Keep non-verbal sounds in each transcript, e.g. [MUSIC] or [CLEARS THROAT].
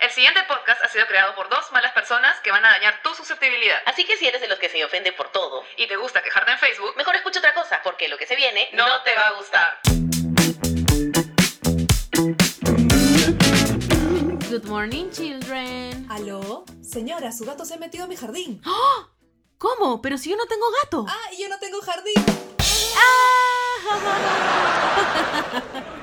El siguiente podcast ha sido creado por dos malas personas que van a dañar tu susceptibilidad. Así que si eres de los que se ofende por todo, Y te gusta quejarte en Facebook, mejor escucha otra cosa, porque lo que se viene no te va a gustar. Good morning, children. ¿Aló? Señora, su gato se ha metido a mi jardín. [GASPS] ¿Cómo? Pero si yo no tengo gato. ¡Ah, y yo no tengo jardín! [LAUGHS]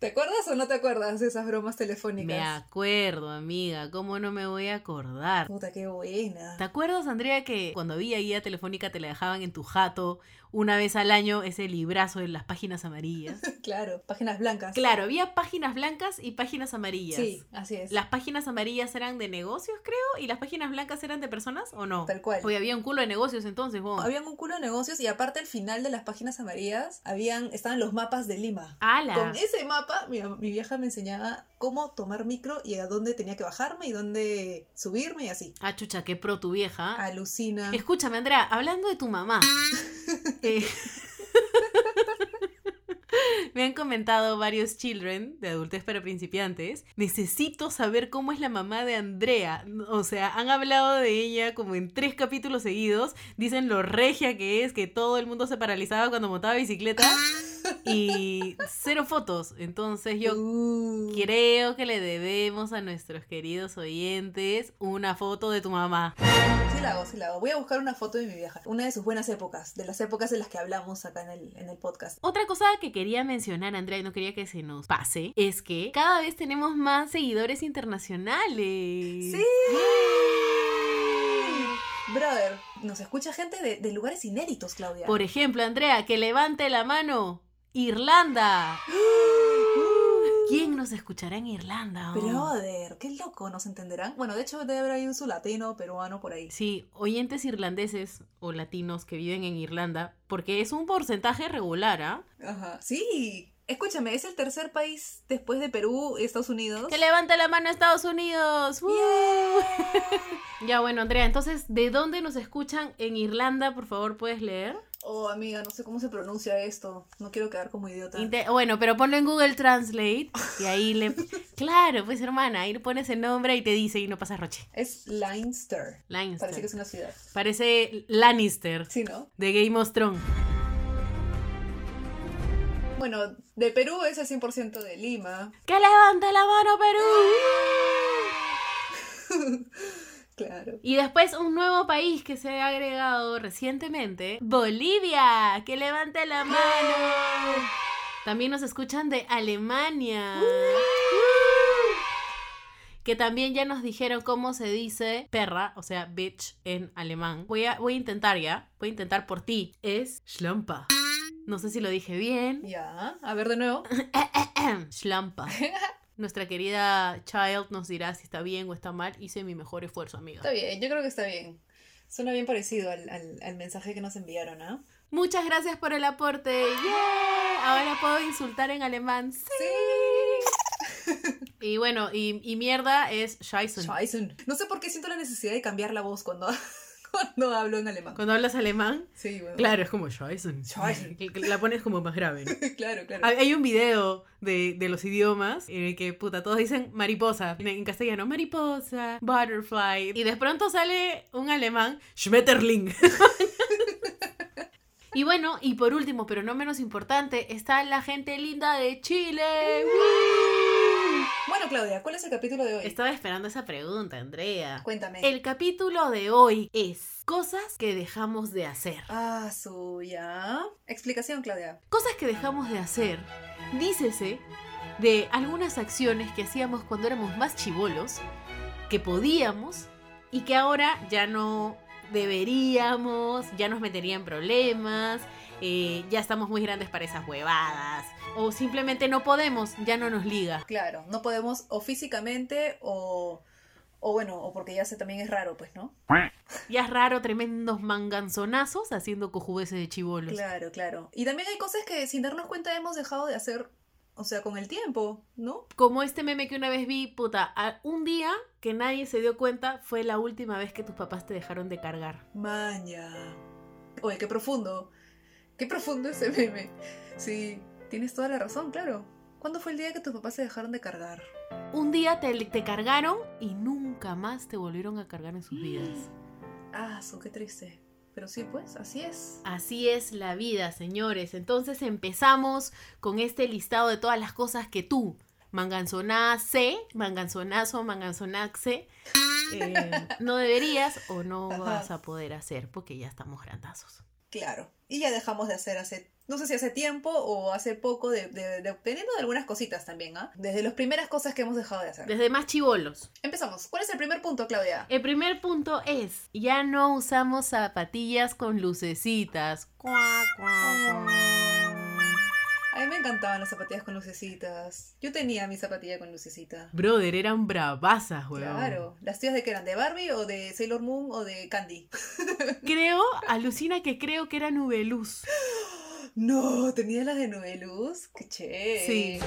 ¿Te acuerdas o no te acuerdas de esas bromas telefónicas? Me acuerdo, amiga. ¿Cómo no me voy a acordar? Puta, qué buena. ¿Te acuerdas, Andrea, que cuando había guía telefónica te la dejaban en tu jato una vez al año ese librazo en las páginas amarillas? [LAUGHS] Claro, páginas blancas. Claro, había páginas blancas y páginas amarillas. Sí, así es. Las páginas amarillas eran de negocios, creo, y las páginas blancas eran de personas, ¿o no? Tal cual. Hoy había un culo de negocios entonces, vos. Habían un culo de negocios y aparte al final de las páginas amarillas habían, estaban los mapas de Lima. ¡Hala! Con ese mapa, mi, mi vieja me enseñaba cómo tomar micro y a dónde tenía que bajarme y dónde subirme y así. Ah, chucha, qué pro tu vieja. Alucina. Escúchame, Andrea, hablando de tu mamá. [LAUGHS] eh, [LAUGHS] Me han comentado varios children de adultez para principiantes. Necesito saber cómo es la mamá de Andrea. O sea, han hablado de ella como en tres capítulos seguidos. Dicen lo regia que es, que todo el mundo se paralizaba cuando montaba bicicleta. Y cero fotos. Entonces yo Uh. creo que le debemos a nuestros queridos oyentes una foto de tu mamá. Sí la hago, sí la hago. Voy a buscar una foto de mi vieja. Una de sus buenas épocas, de las épocas en las que hablamos acá en el, en el podcast. Otra cosa que quería mencionar, Andrea, y no quería que se nos pase, es que cada vez tenemos más seguidores internacionales. ¡Sí! Brother, nos escucha gente de, de lugares inéditos, Claudia. Por ejemplo, Andrea, que levante la mano. Irlanda. [GASPS] [GASPS] ¿Quién nos escuchará en Irlanda? oh? Brother, qué loco, ¿nos entenderán? Bueno, de hecho debe haber ahí un su latino, peruano por ahí. Sí, oyentes irlandeses o latinos que viven en Irlanda, porque es un porcentaje regular, ¿ah? Ajá. Sí, escúchame, es el tercer país después de Perú y Estados Unidos. Que levante la mano Estados Unidos. [LAUGHS] Ya bueno, Andrea, entonces, ¿de dónde nos escuchan en Irlanda? Por favor, ¿puedes leer? Oh, amiga, no sé cómo se pronuncia esto. No quiero quedar como idiota. Inte- bueno, pero ponlo en Google Translate y ahí le... [LAUGHS] Claro, pues hermana, ahí le pones el nombre y te dice y no pasa roche. Es Leinster. Leinster. Parece que es una ciudad. Parece Lannister Sí, ¿no? de Game of Thrones. Bueno, de Perú es el 100% de Lima. ¡Que levante la mano, Perú! [LAUGHS] [LAUGHS] Claro. Y después un nuevo país que se ha agregado recientemente, Bolivia, que levante la mano. También nos escuchan de Alemania. Que también ya nos dijeron cómo se dice perra, o sea, bitch en alemán. Voy a, voy a intentar ya, voy a intentar por ti. Es Schlampa. No sé si lo dije bien. Ya, a ver de nuevo. [LAUGHS] Schlampa. [LAUGHS] Nuestra querida Child nos dirá si está bien o está mal. Hice mi mejor esfuerzo, amiga. Está bien, yo creo que está bien. Suena bien parecido al, al- al mensaje que nos enviaron, ¿ah? Muchas gracias por el aporte. ¡Yeah! Ahora puedo insultar en alemán. Sí. Y bueno, y, y mierda es Scheißen. Scheißen. No sé por qué siento la necesidad de cambiar la voz cuando, cuando hablo en alemán. Cuando hablas alemán, Sí, bueno. claro, es como que [LAUGHS] La pones como más grave. ¿no? [LAUGHS] claro, claro. Hay un video de, de los idiomas en el que, puta, todos dicen mariposa. En, en castellano, mariposa, butterfly. Y de pronto sale un alemán, Schmetterling. [LAUGHS] y bueno, y por último, pero no menos importante, está la gente linda de Chile. Bueno, Claudia, ¿cuál es el capítulo de hoy? Estaba esperando esa pregunta, Andrea. Cuéntame. El capítulo de hoy es cosas que dejamos de hacer. Ah, suya. Explicación, Claudia. Cosas que dejamos de hacer, dícese de algunas acciones que hacíamos cuando éramos más chivolos, que podíamos y que ahora ya no deberíamos, ya nos metería en problemas, eh, ya estamos muy grandes para esas huevadas, o simplemente no podemos, ya no nos liga. Claro, no podemos o físicamente o, o bueno, o porque ya sé también es raro, pues, ¿no? Ya es raro tremendos manganzonazos haciendo cojudeces de chivolos. Claro, claro. Y también hay cosas que sin darnos cuenta hemos dejado de hacer, o sea, con el tiempo, ¿no? Como este meme que una vez vi, puta, un día que nadie se dio cuenta fue la última vez que tus papás te dejaron de cargar. Maña. Oye, qué profundo. Qué profundo ese meme. Sí, tienes toda la razón, claro. ¿Cuándo fue el día que tus papás se dejaron de cargar? un día te, te cargaron y nunca más te volvieron a cargar en sus [GASPS] vidas. Ah, su, qué triste. Pero sí, pues, así es. Así es la vida, señores. Entonces empezamos con este listado de todas las cosas que tú, manganzonace, manganzonazo, manganzonaxe, [LAUGHS] eh, no deberías o no Ajá. vas a poder hacer porque ya estamos grandazos. Claro. Y ya dejamos de hacer hace, no sé si hace tiempo o hace poco, de, de, de- algunas cositas también, ¿ah? Desde las primeras cosas que hemos dejado de hacer. Desde más chivolos. Empezamos. ¿Cuál es el primer punto, Claudia? El primer punto es, ya no usamos zapatillas con lucecitas. Cuá, cuá, cuá. A mí me encantaban las zapatillas con lucecitas. Yo tenía mi zapatilla con lucecita. Brother, eran bravasas, weón. Claro. ¿Las tías de qué eran? ¿De Barbie o de Sailor Moon o de Candy? [LAUGHS] Creo, alucina que creo que era Nubeluz. [GASPS] No, tenía las de Nubeluz. Qué chévere. Sí.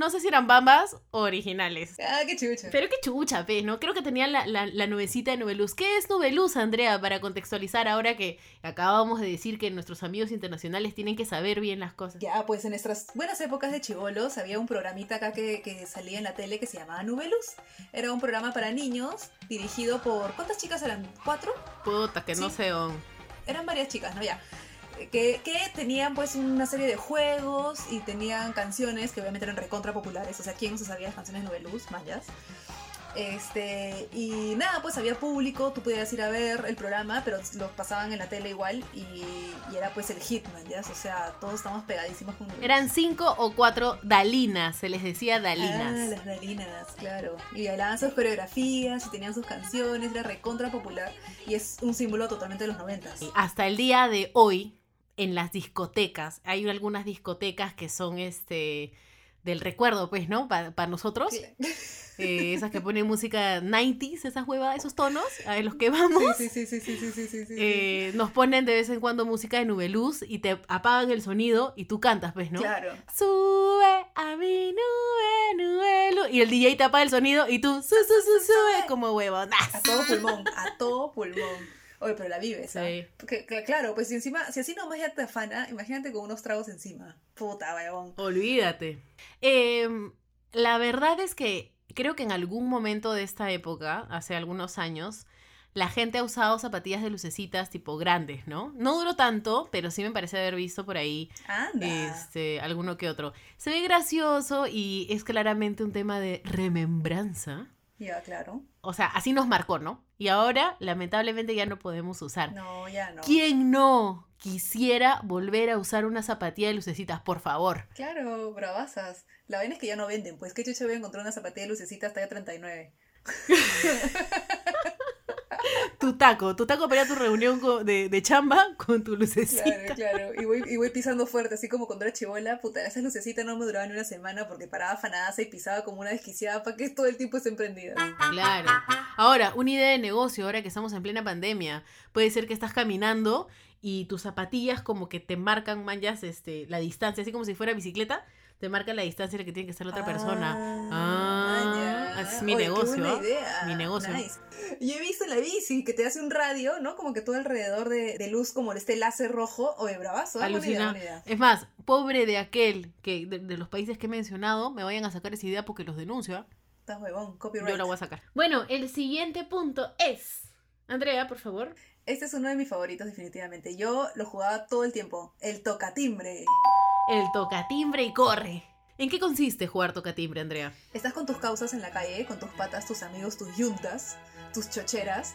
No sé si eran bambas o originales. Ah, qué chucha. Pero qué chucha, pe, ¿no? Creo que tenían la, la, la nubecita de Nubeluz. ¿Qué es Nubeluz, Andrea? Para contextualizar ahora que acabamos de decir que nuestros amigos internacionales tienen que saber bien las cosas. Ya, pues en nuestras buenas épocas de chivolos había un programita acá que, que salía en la tele que se llamaba Nubeluz. Era un programa para niños dirigido por... ¿Cuántas chicas eran? ¿Cuatro? Puta, que no sé. Eran varias chicas, ¿no? Ya. Que, que tenían pues una serie de juegos y tenían canciones que obviamente eran recontra populares. O sea, ¿quién no se sabía las canciones de Nubeluz? Mayas. Este, y nada, pues había público, tú podías ir a ver el programa, pero los pasaban en la tele igual y, y era pues el hitman, ¿ya? O sea, todos estamos pegadísimos con. Eran cinco o cuatro dalinas, se les decía Ah, dalinas. las Dalinas, claro. Y bailaban sus coreografías y tenían sus canciones, era recontra popular y es un símbolo totalmente de los noventas. Hasta el día de hoy, en las discotecas, hay algunas discotecas que son este del recuerdo, pues, ¿no? Para nosotros, [LAUGHS] eh, esas que ponen música 90s, esas huevas, esos tonos, a los que vamos. Sí, sí, sí, sí, sí, sí, sí, sí. eh, nos ponen de vez en cuando música de Nubeluz y te apagan el sonido y tú cantas, pues, ¿no? Claro. Sube a mi nube, nubelu. Y el DJ te apaga el sonido y tú, su, su, su, sube, como huevonazo. A todo pulmón, a todo pulmón. Oye, pero la vives, ¿ah? Sí. Porque, cl- claro, pues si encima, si así nomás ya te afana, imagínate con unos tragos encima. Puta, huevón. Olvídate. Em, la verdad es que creo que en algún momento de esta época, hace algunos años, la gente ha usado zapatillas de lucecitas tipo grandes, ¿no? No duró tanto, pero sí me parece haber visto por ahí Anda. este, alguno que otro. Se ve gracioso y es claramente un tema de remembranza. Ya, claro. O sea, así nos marcó, ¿no? Y ahora, lamentablemente, ya no podemos usar. No, ya no. ¿Quién no quisiera volver a usar una zapatilla de lucecitas, por favor? Claro, bravasas. La vaina es que ya no venden, pues qué chucha voy a encontrar una zapatilla de lucecita hasta ya 39. Tu taco, tu taco para ir a tu reunión de, de chamba con tu lucecita. Claro, claro. Y voy, y voy pisando fuerte, así como cuando era chivola, puta, esas lucecitas no me duraban ni una semana porque paraba fanadaza y pisaba como una desquiciada para que todo el tiempo esté emprendida. Claro. Ahora, una idea de negocio, ahora que estamos en plena pandemia, puede ser que estás caminando y tus zapatillas como que te marcan, manjas, este, la distancia, así como si fuera bicicleta, te marcan la distancia en la que tiene que estar la otra persona. Ah, ya. Es mi Oye, qué negocio, buena ¿ah? idea. Mi negocio. Nice. Y he visto en la bici que te hace un radio, ¿no? Como que todo alrededor de, de luz, como este láser rojo. Oye, bravazo. ¿eh? Buena idea, Alucina. buena idea. Es más, pobre de aquel que de, de los países que he mencionado me vayan a sacar esa idea porque los denuncio. ¿ah? Estás huevón, copyright. Yo la voy a sacar. Bueno, el siguiente punto es. Andrea, por favor. Este es uno de mis favoritos, definitivamente. Yo lo jugaba todo el tiempo. El tocatimbre. El tocatimbre y corre. ¿En qué consiste jugar tocatimbre, Andrea? Estás con tus causas en la calle, con tus patas, tus amigos, tus yuntas, tus chocheras.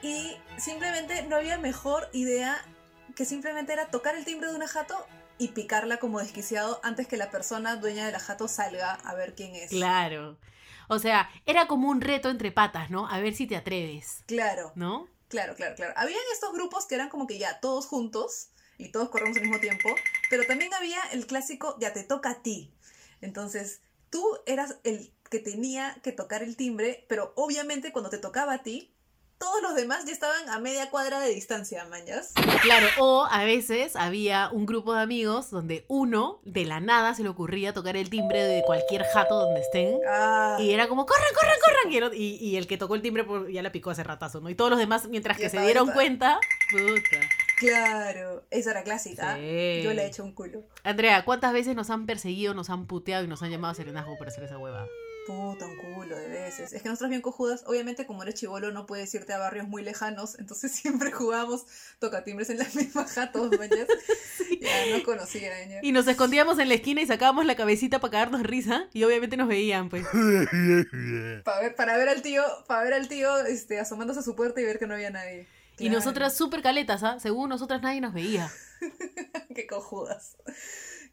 Y simplemente no había mejor idea que simplemente era tocar el timbre de una jato y picarla como desquiciado antes que la persona dueña de la jato salga a ver quién es. Claro. O sea, era como un reto entre patas, ¿no? A ver si te atreves, Claro, ¿no? claro, claro, claro. Habían estos grupos que eran como que ya todos juntos y todos corremos al mismo tiempo, pero también había el clásico ya te toca a ti. Entonces, tú eras el que tenía que tocar el timbre, pero obviamente cuando te tocaba a ti, todos los demás ya estaban a media cuadra de distancia, mañas. Claro, o a veces había un grupo de amigos donde uno de la nada se le ocurría tocar el timbre de cualquier jato donde estén. Ah, Y era como, corran, corran, corran. Y el, y- y el que tocó el timbre pues, ya la picó hace ratazo, ¿no? Y todos los demás, mientras que se dieron cuenta, puta. Claro, esa era clásica. Sí. Yo le he hecho un culo. Andrea, ¿cuántas veces nos han perseguido, nos han puteado y nos han llamado a serenazgo por hacer esa hueva? Puta, un culo de veces. Es que nosotros bien cojudas, obviamente como eres chivolo no puedes irte a barrios muy lejanos, entonces [LAUGHS] siempre jugábamos tocatimbres en la misma jato, mañas. [LAUGHS] Ya no conocía, ya. Y nos escondíamos en la esquina y sacábamos la cabecita para cagarnos risa y obviamente nos veían, pues. [LAUGHS] Para ver, para ver al tío, para ver al tío este, asomándose a su puerta y ver que no había nadie. Y nosotras súper caletas, ¿ah? Según nosotras nadie nos veía. [LAUGHS] Qué cojudas.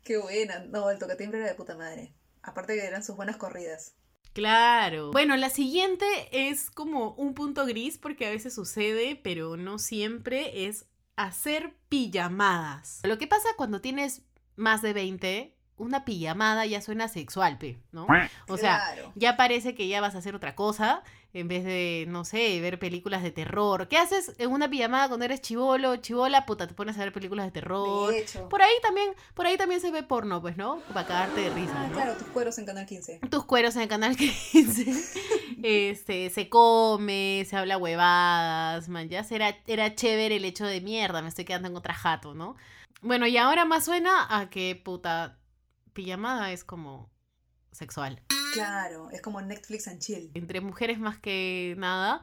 Qué buena. No, el tocatimbre era de puta madre. Aparte que eran sus buenas corridas. Claro. Bueno, la siguiente es como un punto gris porque a veces sucede, pero no siempre, es hacer pijamadas. Lo que pasa cuando tienes más de 20, una pijamada ya suena sexual, ¿no? O sea, Claro. ya parece que ya vas a hacer otra cosa en vez de, no sé, ver películas de terror. ¿Qué haces en una pijamada cuando eres chivolo, chivola? Puta, te pones a ver películas de terror. De hecho. Por ahí también, por ahí también se ve porno, pues, ¿no? Para cagarte de risa, Ah, ¿no? claro, tus cueros en Canal 15. tus cueros en canal 15. [LAUGHS] este, se come, se habla huevadas, man, ya era, era chévere el hecho de mierda, me estoy quedando en otra jato, ¿no? Bueno, y ahora más suena a que puta pijamada es como sexual. Claro, es como Netflix and chill. Entre mujeres más que nada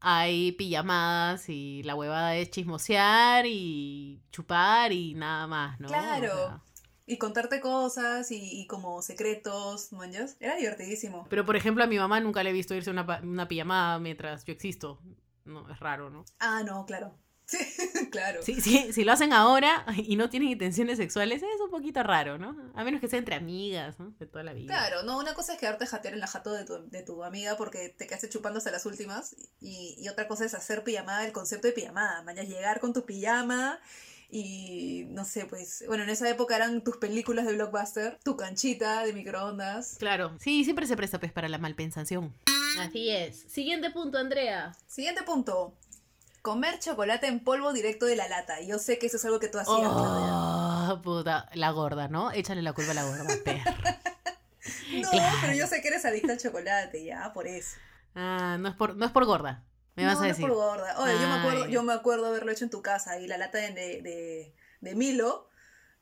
hay pijamadas y la huevada es chismosear y chupar y nada más, ¿no? O Claro. sea, Y contarte cosas y, y como secretos, manjas. Era divertidísimo. Pero por ejemplo a mi mamá nunca le he visto irse una, una pijamada mientras yo existo. No, es raro, ¿no? Ah, no, claro. Sí, [LAUGHS] claro. Sí, sí, si lo hacen ahora y no tienen intenciones sexuales, es un poquito raro, ¿no? A menos que sea entre amigas, ¿no? De toda la vida. Claro, no, una cosa es quedarte jatear en la jato de tu, de tu amiga porque te quedaste chupando hasta las últimas y, y otra cosa es hacer pijamada, el concepto de pijamada, mañana llegar con tu pijama y no sé, pues, bueno, en esa época eran tus películas de blockbuster, tu canchita de microondas. Claro. Sí, siempre se presta pues para la malpensación. Así es. Siguiente punto, Andrea. Siguiente punto. Comer chocolate en polvo directo de la lata. Yo sé que eso es algo que tú hacías. Oh, puta, la gorda, ¿no? Échale la culpa a la gorda. [LAUGHS] No, claro. pero yo sé que eres adicta al chocolate, ya, por eso. Ah, no es por, no es por gorda. Me vas no, a no es decir. por gorda. Oye, yo me acuerdo, yo me acuerdo haberlo hecho en tu casa y la lata de, de, de Milo,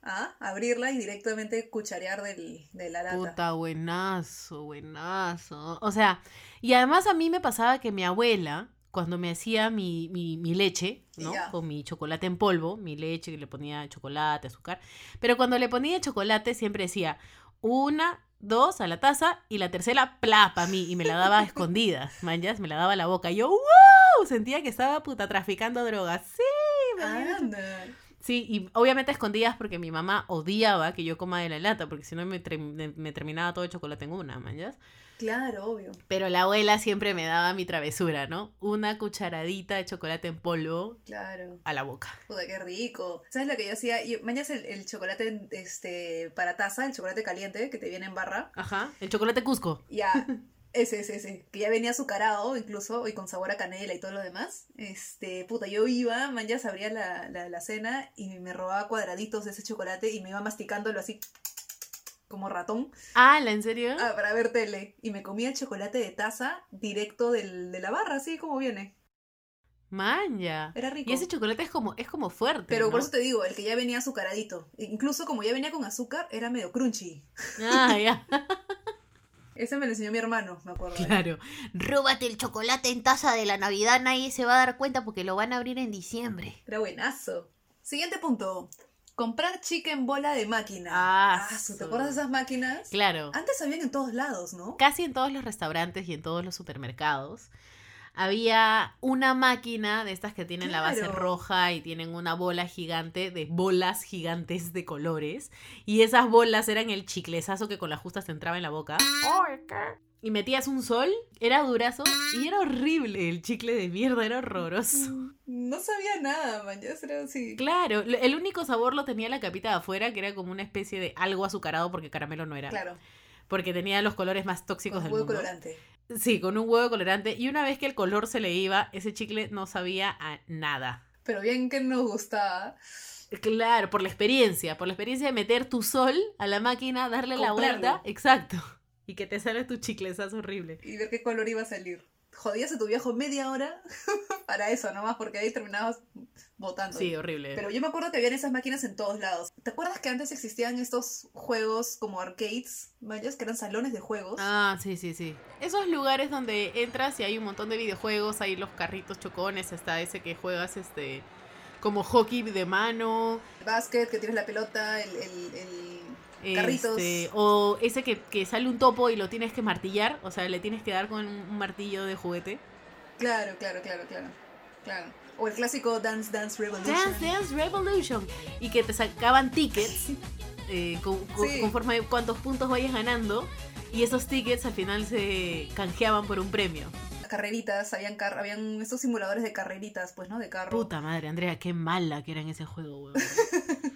¿ah? abrirla y directamente cucharear del, de la lata. Puta, buenazo, buenazo. O sea, y además a mí me pasaba que mi abuela, cuando me hacía mi, mi, mi leche, ¿no? Con mi chocolate en polvo, mi leche, que le ponía chocolate, azúcar. Pero cuando le ponía chocolate siempre decía una, dos a la taza y la tercera, pla, para mí. Y me la daba [LAUGHS] a escondidas, manjas, me la daba a la boca. Y yo, ¡wow! Sentía que estaba puta traficando drogas. Sí, me Anda. Sí, y obviamente escondidas porque mi mamá odiaba que yo coma de la lata, porque si no me, me- terminaba todo el chocolate en una, manjas. Claro, obvio. Pero la abuela siempre me daba mi travesura, ¿no? Una cucharadita de chocolate en polvo Claro. a la boca. Puta, qué rico. ¿Sabes lo que yo hacía? Yo, el, el chocolate este, para taza, el chocolate caliente que te viene en barra. Ajá. El chocolate Cusco. Ya, [LAUGHS] ese, ese, ese. Que ya venía azucarado incluso y con sabor a canela y todo lo demás. Este, puta, yo iba, man, ya se abría la, la, la cena y me robaba cuadraditos de ese chocolate y me iba masticándolo así como ratón Ah, ¿la en serio? ah, para ver tele. Y me comía el chocolate de taza directo del, de la barra, así como viene. Manja. Era rico. Y ese chocolate es como, es como fuerte. Pero por eso te digo, el que ya venía azucaradito. Incluso como ya venía con azúcar, era medio crunchy. Ah, ya. [LAUGHS] Ese me lo enseñó mi hermano, me acuerdo. Claro. Róbate el chocolate en taza de la Navidad, nadie se va a dar cuenta porque lo van a abrir en diciembre. Era buenazo. Siguiente punto. Comprar chica en bola de máquina. Ah, su, ¿Te acuerdas de esas máquinas? Claro. Antes habían en todos lados, ¿no? Casi en todos los restaurantes y en todos los supermercados había una máquina de estas que tienen la base roja y tienen una bola gigante de bolas gigantes de colores. Y esas bolas eran el chiclezazo que con las justas te entraba en la boca. Y metías un sol, era durazo y era horrible. El chicle de mierda era horroroso. No sabía nada, man. Ya era así. Claro, el único sabor lo tenía la capita de afuera, que era como una especie de algo azucarado porque caramelo no era. Claro, Porque tenía los colores más tóxicos con del mundo. colorante. Sí, con un huevo colorante. Y una vez que el color se le iba, ese chicle no sabía a nada. Pero bien que nos gustaba. Claro, por la experiencia, por la experiencia de meter tu sol a la máquina, darle la vuelta. Exacto. [LAUGHS] Y que te sale tu chiclezazo horrible. Y ver qué color iba a salir. Jodías a tu viejo media hora [LAUGHS] para eso nomás, porque ahí terminabas votando. Sí, horrible. Pero yo me acuerdo que habían esas máquinas en todos lados. ¿Te acuerdas que antes existían estos juegos como arcades, que eran salones de juegos? Ah, sí, sí, sí. Esos lugares donde entras y hay un montón de videojuegos, hay los carritos chocones, está ese que juegas este como hockey de mano, El básquet, que tienes la pelota, el, el, el carritos. este, o ese que, que sale un topo y lo tienes que martillar, o sea, le tienes que dar con un martillo de juguete. Claro, claro, claro, claro. Claro. O el clásico Dance Dance Revolution. Dance Dance Revolution. Y que te sacaban tickets eh, con- con- Sí. conforme cuántos puntos vayas ganando. Y esos tickets al final se canjeaban por un premio. Carreritas, habían, car habían estos simuladores de carreritas, pues, ¿no? De carro. Puta madre, Andrea, qué mala que era en ese juego, weón. [LAUGHS]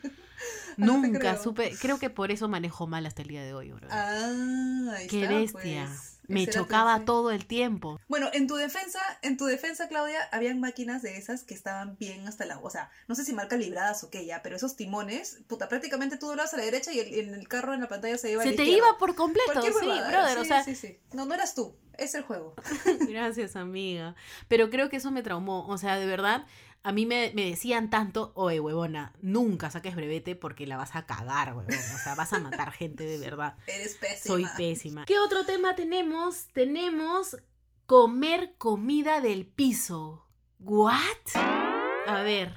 [LAUGHS] Nunca supe. Creo que por eso manejo mal hasta el día de hoy, bro. Ah, ahí qué está, bestia. pues. Me chocaba todo el tiempo. Bueno, en tu defensa, en tu defensa, Claudia, habían máquinas de esas que estaban bien hasta la, o sea, no sé si marca libradas o qué ya, pero esos timones, puta, prácticamente tú doblabas a la derecha y el, en el carro en la pantalla se iba a Se la te izquierda. iba por completo, sí, brother. sí, o sea, sí, sí. No, no eras tú, es el juego. [LAUGHS] Gracias, amiga. Pero creo que eso me traumó. O sea, de verdad, a mí me, me decían tanto, oye, huevona, nunca saques brevete porque la vas a cagar, huevón. O sea, vas a matar gente de [LAUGHS] verdad. Eres pésima. Soy pésima. ¿Qué otro tema tenemos? Tenemos comer comida del piso. ¿What? A ver,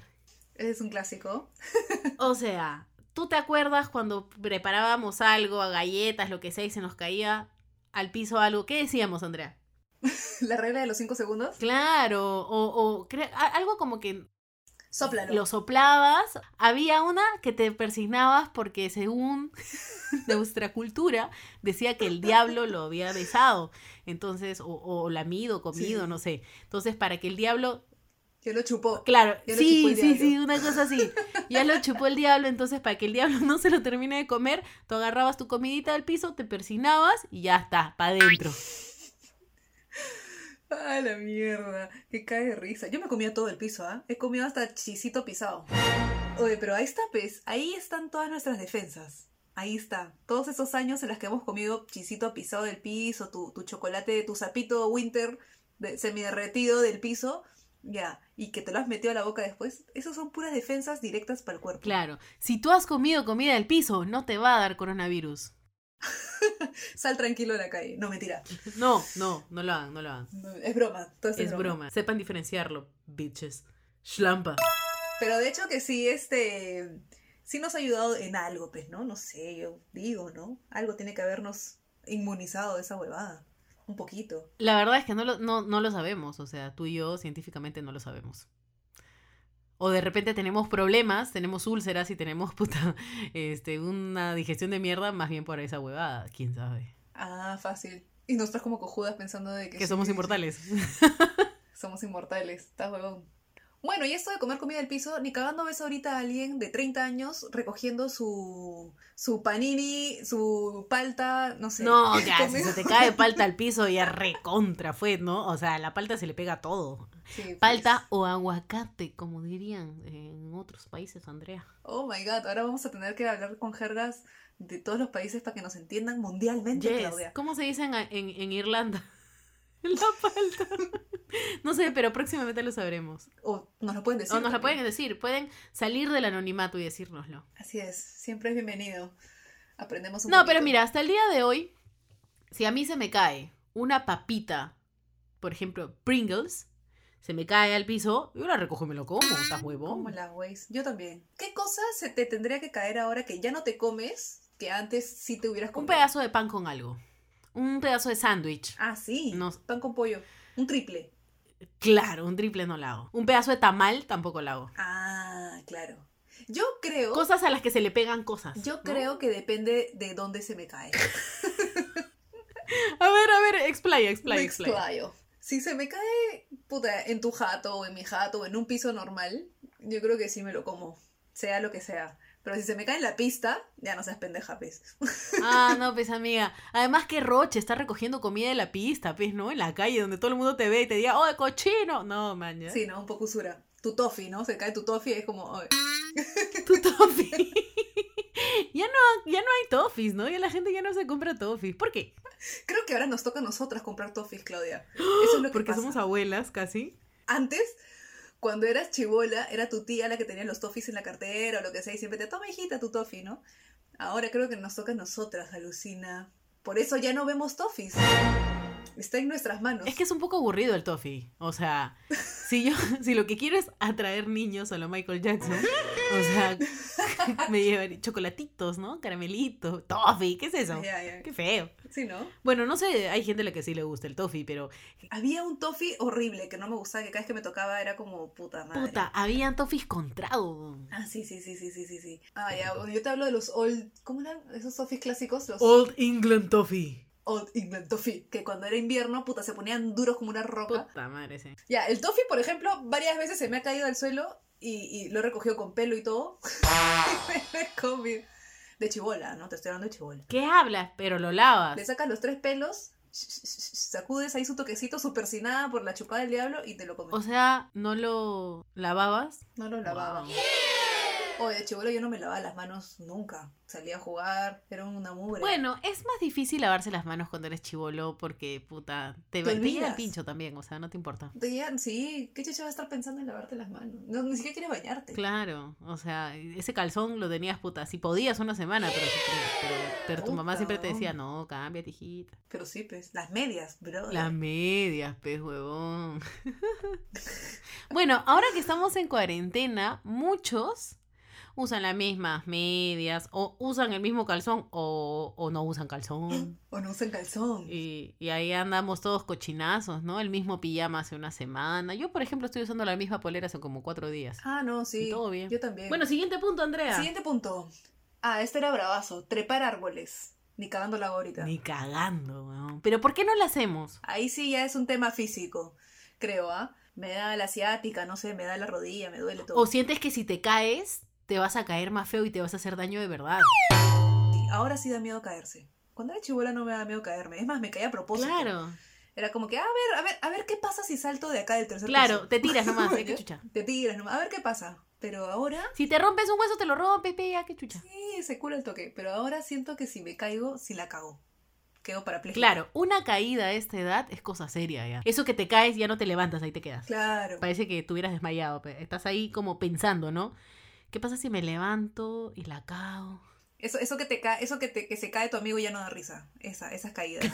Es un clásico. [LAUGHS] o sea, ¿tú te acuerdas cuando preparábamos algo, galletas, lo que sea, y se nos caía al piso algo? ¿Qué decíamos, Andrea? [LAUGHS] La regla de los cinco segundos. Claro, o, o algo como que Sóplalo. lo soplabas. Había una que te persignabas porque según [LAUGHS] nuestra cultura decía que el diablo lo había besado. Entonces, o, o lamido, comido, Sí. no sé. Entonces, para que el diablo... Que lo chupó. Claro, Ya lo sí, sí, sí, una cosa así. Ya lo chupó el diablo, entonces para que el diablo no se lo termine de comer, tú agarrabas tu comidita del piso, te persignabas y ya está, para adentro. Ah, la mierda. Que cae risa. Yo me comía todo el piso, ¿ah? He comido hasta chisito pisado. Oye, pero ahí está, pues. Ahí están todas nuestras defensas. Ahí está. Todos esos años en los que hemos comido chisito pisado del piso, tu, tu chocolate, tu sapito winter de, semiderretido del piso. Ya. Y que te lo has metido a la boca después. Esas son puras defensas directas para el cuerpo. Claro, si tú has comido comida del piso, no te va a dar coronavirus. Sal tranquilo de la calle. No, mentira. No, no, no lo hagan, no lo hagan. No, es broma. Todo esto Es broma. Sepan diferenciarlo, bitches. Schlampa. Pero de hecho que sí, este, sí nos ha ayudado en algo, pues, ¿no? No sé, yo digo, ¿no? Algo tiene que habernos inmunizado de esa huevada. Un poquito. La verdad es que no lo, no, no lo sabemos. O sea, tú y yo científicamente no lo sabemos. O de repente tenemos problemas, tenemos úlceras y tenemos [LAUGHS] puta, este, una digestión de mierda más bien por esa huevada. ¿Quién sabe? Ah, fácil. Y nosotras como cojudas pensando de que... Que sí, somos inmortales. sí, [LAUGHS] somos inmortales. Estás huevón. Bueno, y esto de comer comida del piso, ni cagando ves ahorita a alguien de 30 años recogiendo su, su panini, su palta, no sé. No, [LAUGHS] ya, si se te cae palta al piso, ya recontra fue, ¿no? O sea, la palta se le pega a todo. Sí, pues. Palta o aguacate, como dirían en otros países, Andrea. Oh my god, ahora vamos a tener que hablar con jergas de todos los países para que nos entiendan mundialmente, Yes. Claudia. ¿Cómo se dice en, en, en Irlanda? [LAUGHS] La palta. [LAUGHS] No sé, pero próximamente lo sabremos. O nos lo pueden decir. O nos la también. pueden decir, pueden salir del anonimato y decírnoslo. Así es, siempre es bienvenido. Aprendemos un No, pero mira, hasta el día de hoy, si a mí se me cae una papita, por ejemplo, Pringles, se me cae al piso, yo la recojo y me lo como, ¿estás huevo? Como la Waze. Yo también. ¿Qué cosa se te tendría que caer ahora que ya no te comes que antes sí te hubieras Un comido? pedazo de pan con algo. Un pedazo de sándwich. Ah, sí. No. Pan con pollo. Un triple. Claro, un triple no la hago. Un pedazo de tamal tampoco la hago. Ah, claro. Yo creo. Cosas a las que se le pegan cosas. Yo ¿no? creo que depende de dónde se me cae. [LAUGHS] A ver, a ver, explaya, explaya, explaya. Si se me cae, puta, en tu jato o en mi jato o en un piso normal, yo creo que sí me lo como. Sea lo que sea. Pero si se me cae en la pista, ya no seas pendeja, pues. [LAUGHS] Ah, no, pues amiga. Además que Roche está recogiendo comida de la pista, pues, ¿no? En la calle donde todo el mundo te ve y te diga, ¡oh, cochino! No, man, ya. Sí, ¿no? Un poco usura. Tu toffee, ¿no? Se cae tu toffee y es como, "Ay". Tu tofi. [LAUGHS] ya no, ya no hay toffees, ¿no? Ya la gente ya no se compra toffees. ¿Por qué? Creo que ahora nos toca a nosotras comprar toffees, Claudia. Eso es lo que Porque pasa. somos abuelas casi. Antes, cuando eras chivola, era tu tía la que tenía los toffees en la cartera o lo que sea, y siempre te toma, hijita, tu toffee, ¿no? Ahora creo que nos toca a nosotras, alucina. Por eso ya no vemos toffees. Está en nuestras manos. Es que es un poco aburrido el toffee. O sea, si yo, [LAUGHS] si lo que quiero es atraer niños a lo Michael Jackson, o sea, [LAUGHS] me llevan chocolatitos, ¿no? Caramelitos, toffee, ¿qué es eso? Qué feo. Sí, ¿no? Bueno, no sé, hay gente a la que sí le gusta el toffee, pero Había un toffee horrible que no me gustaba, que cada vez que me tocaba era como puta madre. puta, habían toffees con trago. Ah, sí, sí, sí, sí, sí, sí, sí. Ah, ya, bueno, yo te hablo de los old, ¿cómo eran esos toffees clásicos? Los Old England Toffee. Old England Toffee, que cuando era invierno, puta, se ponían duros como una roca. Puta madre, sí. Ya, el toffee, por ejemplo, varias veces se me ha caído al suelo y, y lo he recogido con pelo y todo. y [LAUGHS] me lo he comido. De chibola, ¿no? Te estoy hablando de chibola. ¿Qué hablas? Pero lo lavas. Le sacas los tres pelos, sacudes ahí su toquecito, su persinada por la chupada del diablo y te lo comes. O sea, ¿no lo lavabas? no lo lavaba. Wow. Oye, de chibola yo no me lavaba las manos nunca. Salía a jugar, era una mugre. Bueno, es más difícil lavarse las manos cuando eres chivolo porque, puta, te, Te el pincho también, o sea, no te importa. Te sí, ¿qué chucha va a estar pensando en lavarte las manos? No, ni siquiera quieres bañarte. Claro, o sea, ese calzón lo tenías, puta, si podías una semana, pero, pero, pero tu mamá siempre te decía, no, cambia, hijita. Pero sí, pues, las medias, bro. Las medias, pez huevón. [LAUGHS] bueno, ahora que estamos en cuarentena, muchos usan las mismas medias, o usan el mismo calzón, o, o no usan calzón. [GASPS] O no usan calzón. Y, y ahí andamos todos cochinazos, ¿no? El mismo pijama hace una semana. Yo, por ejemplo, estoy usando la misma polera hace como cuatro días. Ah, no, sí. Y todo bien. Yo también. Bueno, siguiente punto, Andrea. Siguiente punto. Ah, este era bravazo. Trepar árboles. Ni cagando la ahorita. Ni cagando, weón. Pero ¿por qué no lo hacemos? Ahí sí ya es un tema físico, creo, ¿ah? Me da la asiática, no sé, me da la rodilla, me duele todo. O sientes que si te caes, te vas a caer más feo y te vas a hacer daño de verdad. Ahora sí da miedo caerse. Cuando era chibola no me da miedo caerme. Es más, me caía a propósito. Claro, Era como que, a ver, a ver, a ver qué pasa si salto de acá del tercer claro, piso. te tiras nomás, ¿eh? [LAUGHS] qué chucha. Te tiras nomás, a ver qué pasa. Pero ahora Si te rompes un hueso, te lo rompes, pega, qué chucha. sí se cura el toque. Pero ahora siento que si me caigo, sí la cago. Quedo parapléjica. Claro, una caída a esta edad es cosa seria ya. Eso que te caes ya no te levantas, ahí te quedas. Claro. Parece que tuvieras desmayado, pero estás ahí como pensando, ¿no? ¿Qué pasa si me levanto y la cago? Eso, eso que te cae, eso que te, que se cae tu amigo ya no da risa. Esa, esas caídas.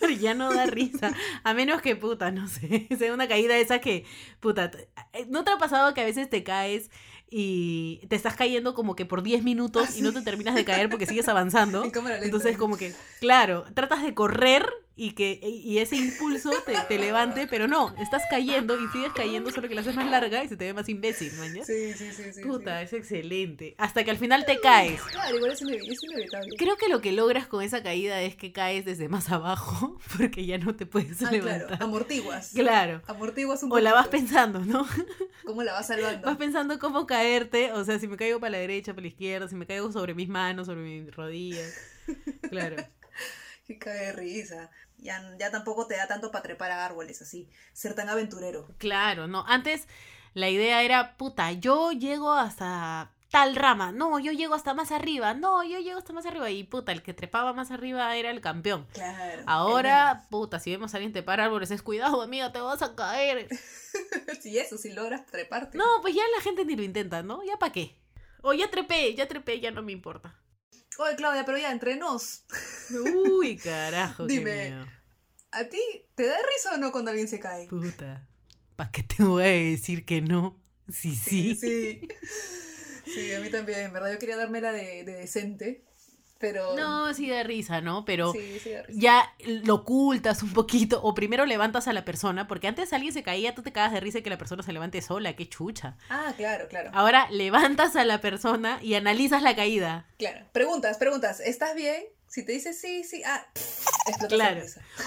¿no? [LAUGHS] ya no da risa. A menos que, puta, no sé, [LAUGHS] sea una caída esa que, puta, te- ¿no te ha pasado que a veces te caes y te estás cayendo como que por 10 minutos y no te terminas de caer porque sigues avanzando? [LAUGHS] En cámara lenta. Entonces como que, claro, tratas de correr y que y ese impulso te, te levante, pero no, estás cayendo y sigues cayendo, solo que la haces más larga y se te ve más imbécil, man. ¿ya? Sí, sí, sí, sí. Puta, sí. es excelente. Hasta que al final te caes. Claro, igual es, inevi- es inevitable. Creo que lo que logras con esa caída es que caes desde más abajo [LAUGHS] porque ya no te puedes Ah, claro, levantar. amortiguas. Claro. Amortiguas un O la vas pensando, ¿no? [LAUGHS] ¿Cómo la vas salvando? Vas pensando cómo caerte, o sea, si me caigo para la derecha, para la izquierda, si me caigo sobre mis manos, sobre mis rodillas. Claro. [LAUGHS] Que cae de risa. Ya, ya tampoco te da tanto para trepar a árboles así. Ser tan aventurero. Claro, no. Antes la idea era, puta, yo llego hasta tal rama. No, yo llego hasta más arriba. No, yo llego hasta más arriba. Y puta, el que trepaba más arriba era el campeón. Claro. Ahora, puta, si vemos a alguien trepar árboles, es cuidado, amiga, te vas a caer. [LAUGHS] Sí, eso, si logras treparte. No, pues ya la gente ni lo intenta, ¿no? ¿Ya para qué? O ya trepé, ya trepé, ya no me importa. Oye, Claudia, pero ya, entre nos. Uy, [LAUGHS] carajo, qué Dime. miedo. ¿A ti te da risa o no cuando alguien se cae? Puta, ¿para qué te voy a decir que no? Sí, sí. Sí. Sí, a mí también, en verdad. Yo quería dármela de, de decente, pero... No, sí da risa, ¿no? Pero Sí, sí da risa. ya lo ocultas un poquito o primero levantas a la persona, porque antes alguien se caía, tú te cagas de risa y que la persona se levante sola, qué chucha. Ah, claro, claro. Ahora levantas a la persona y analizas la caída. Claro. Preguntas, preguntas. ¿Estás bien? Si te dice sí, sí, ah, Claro.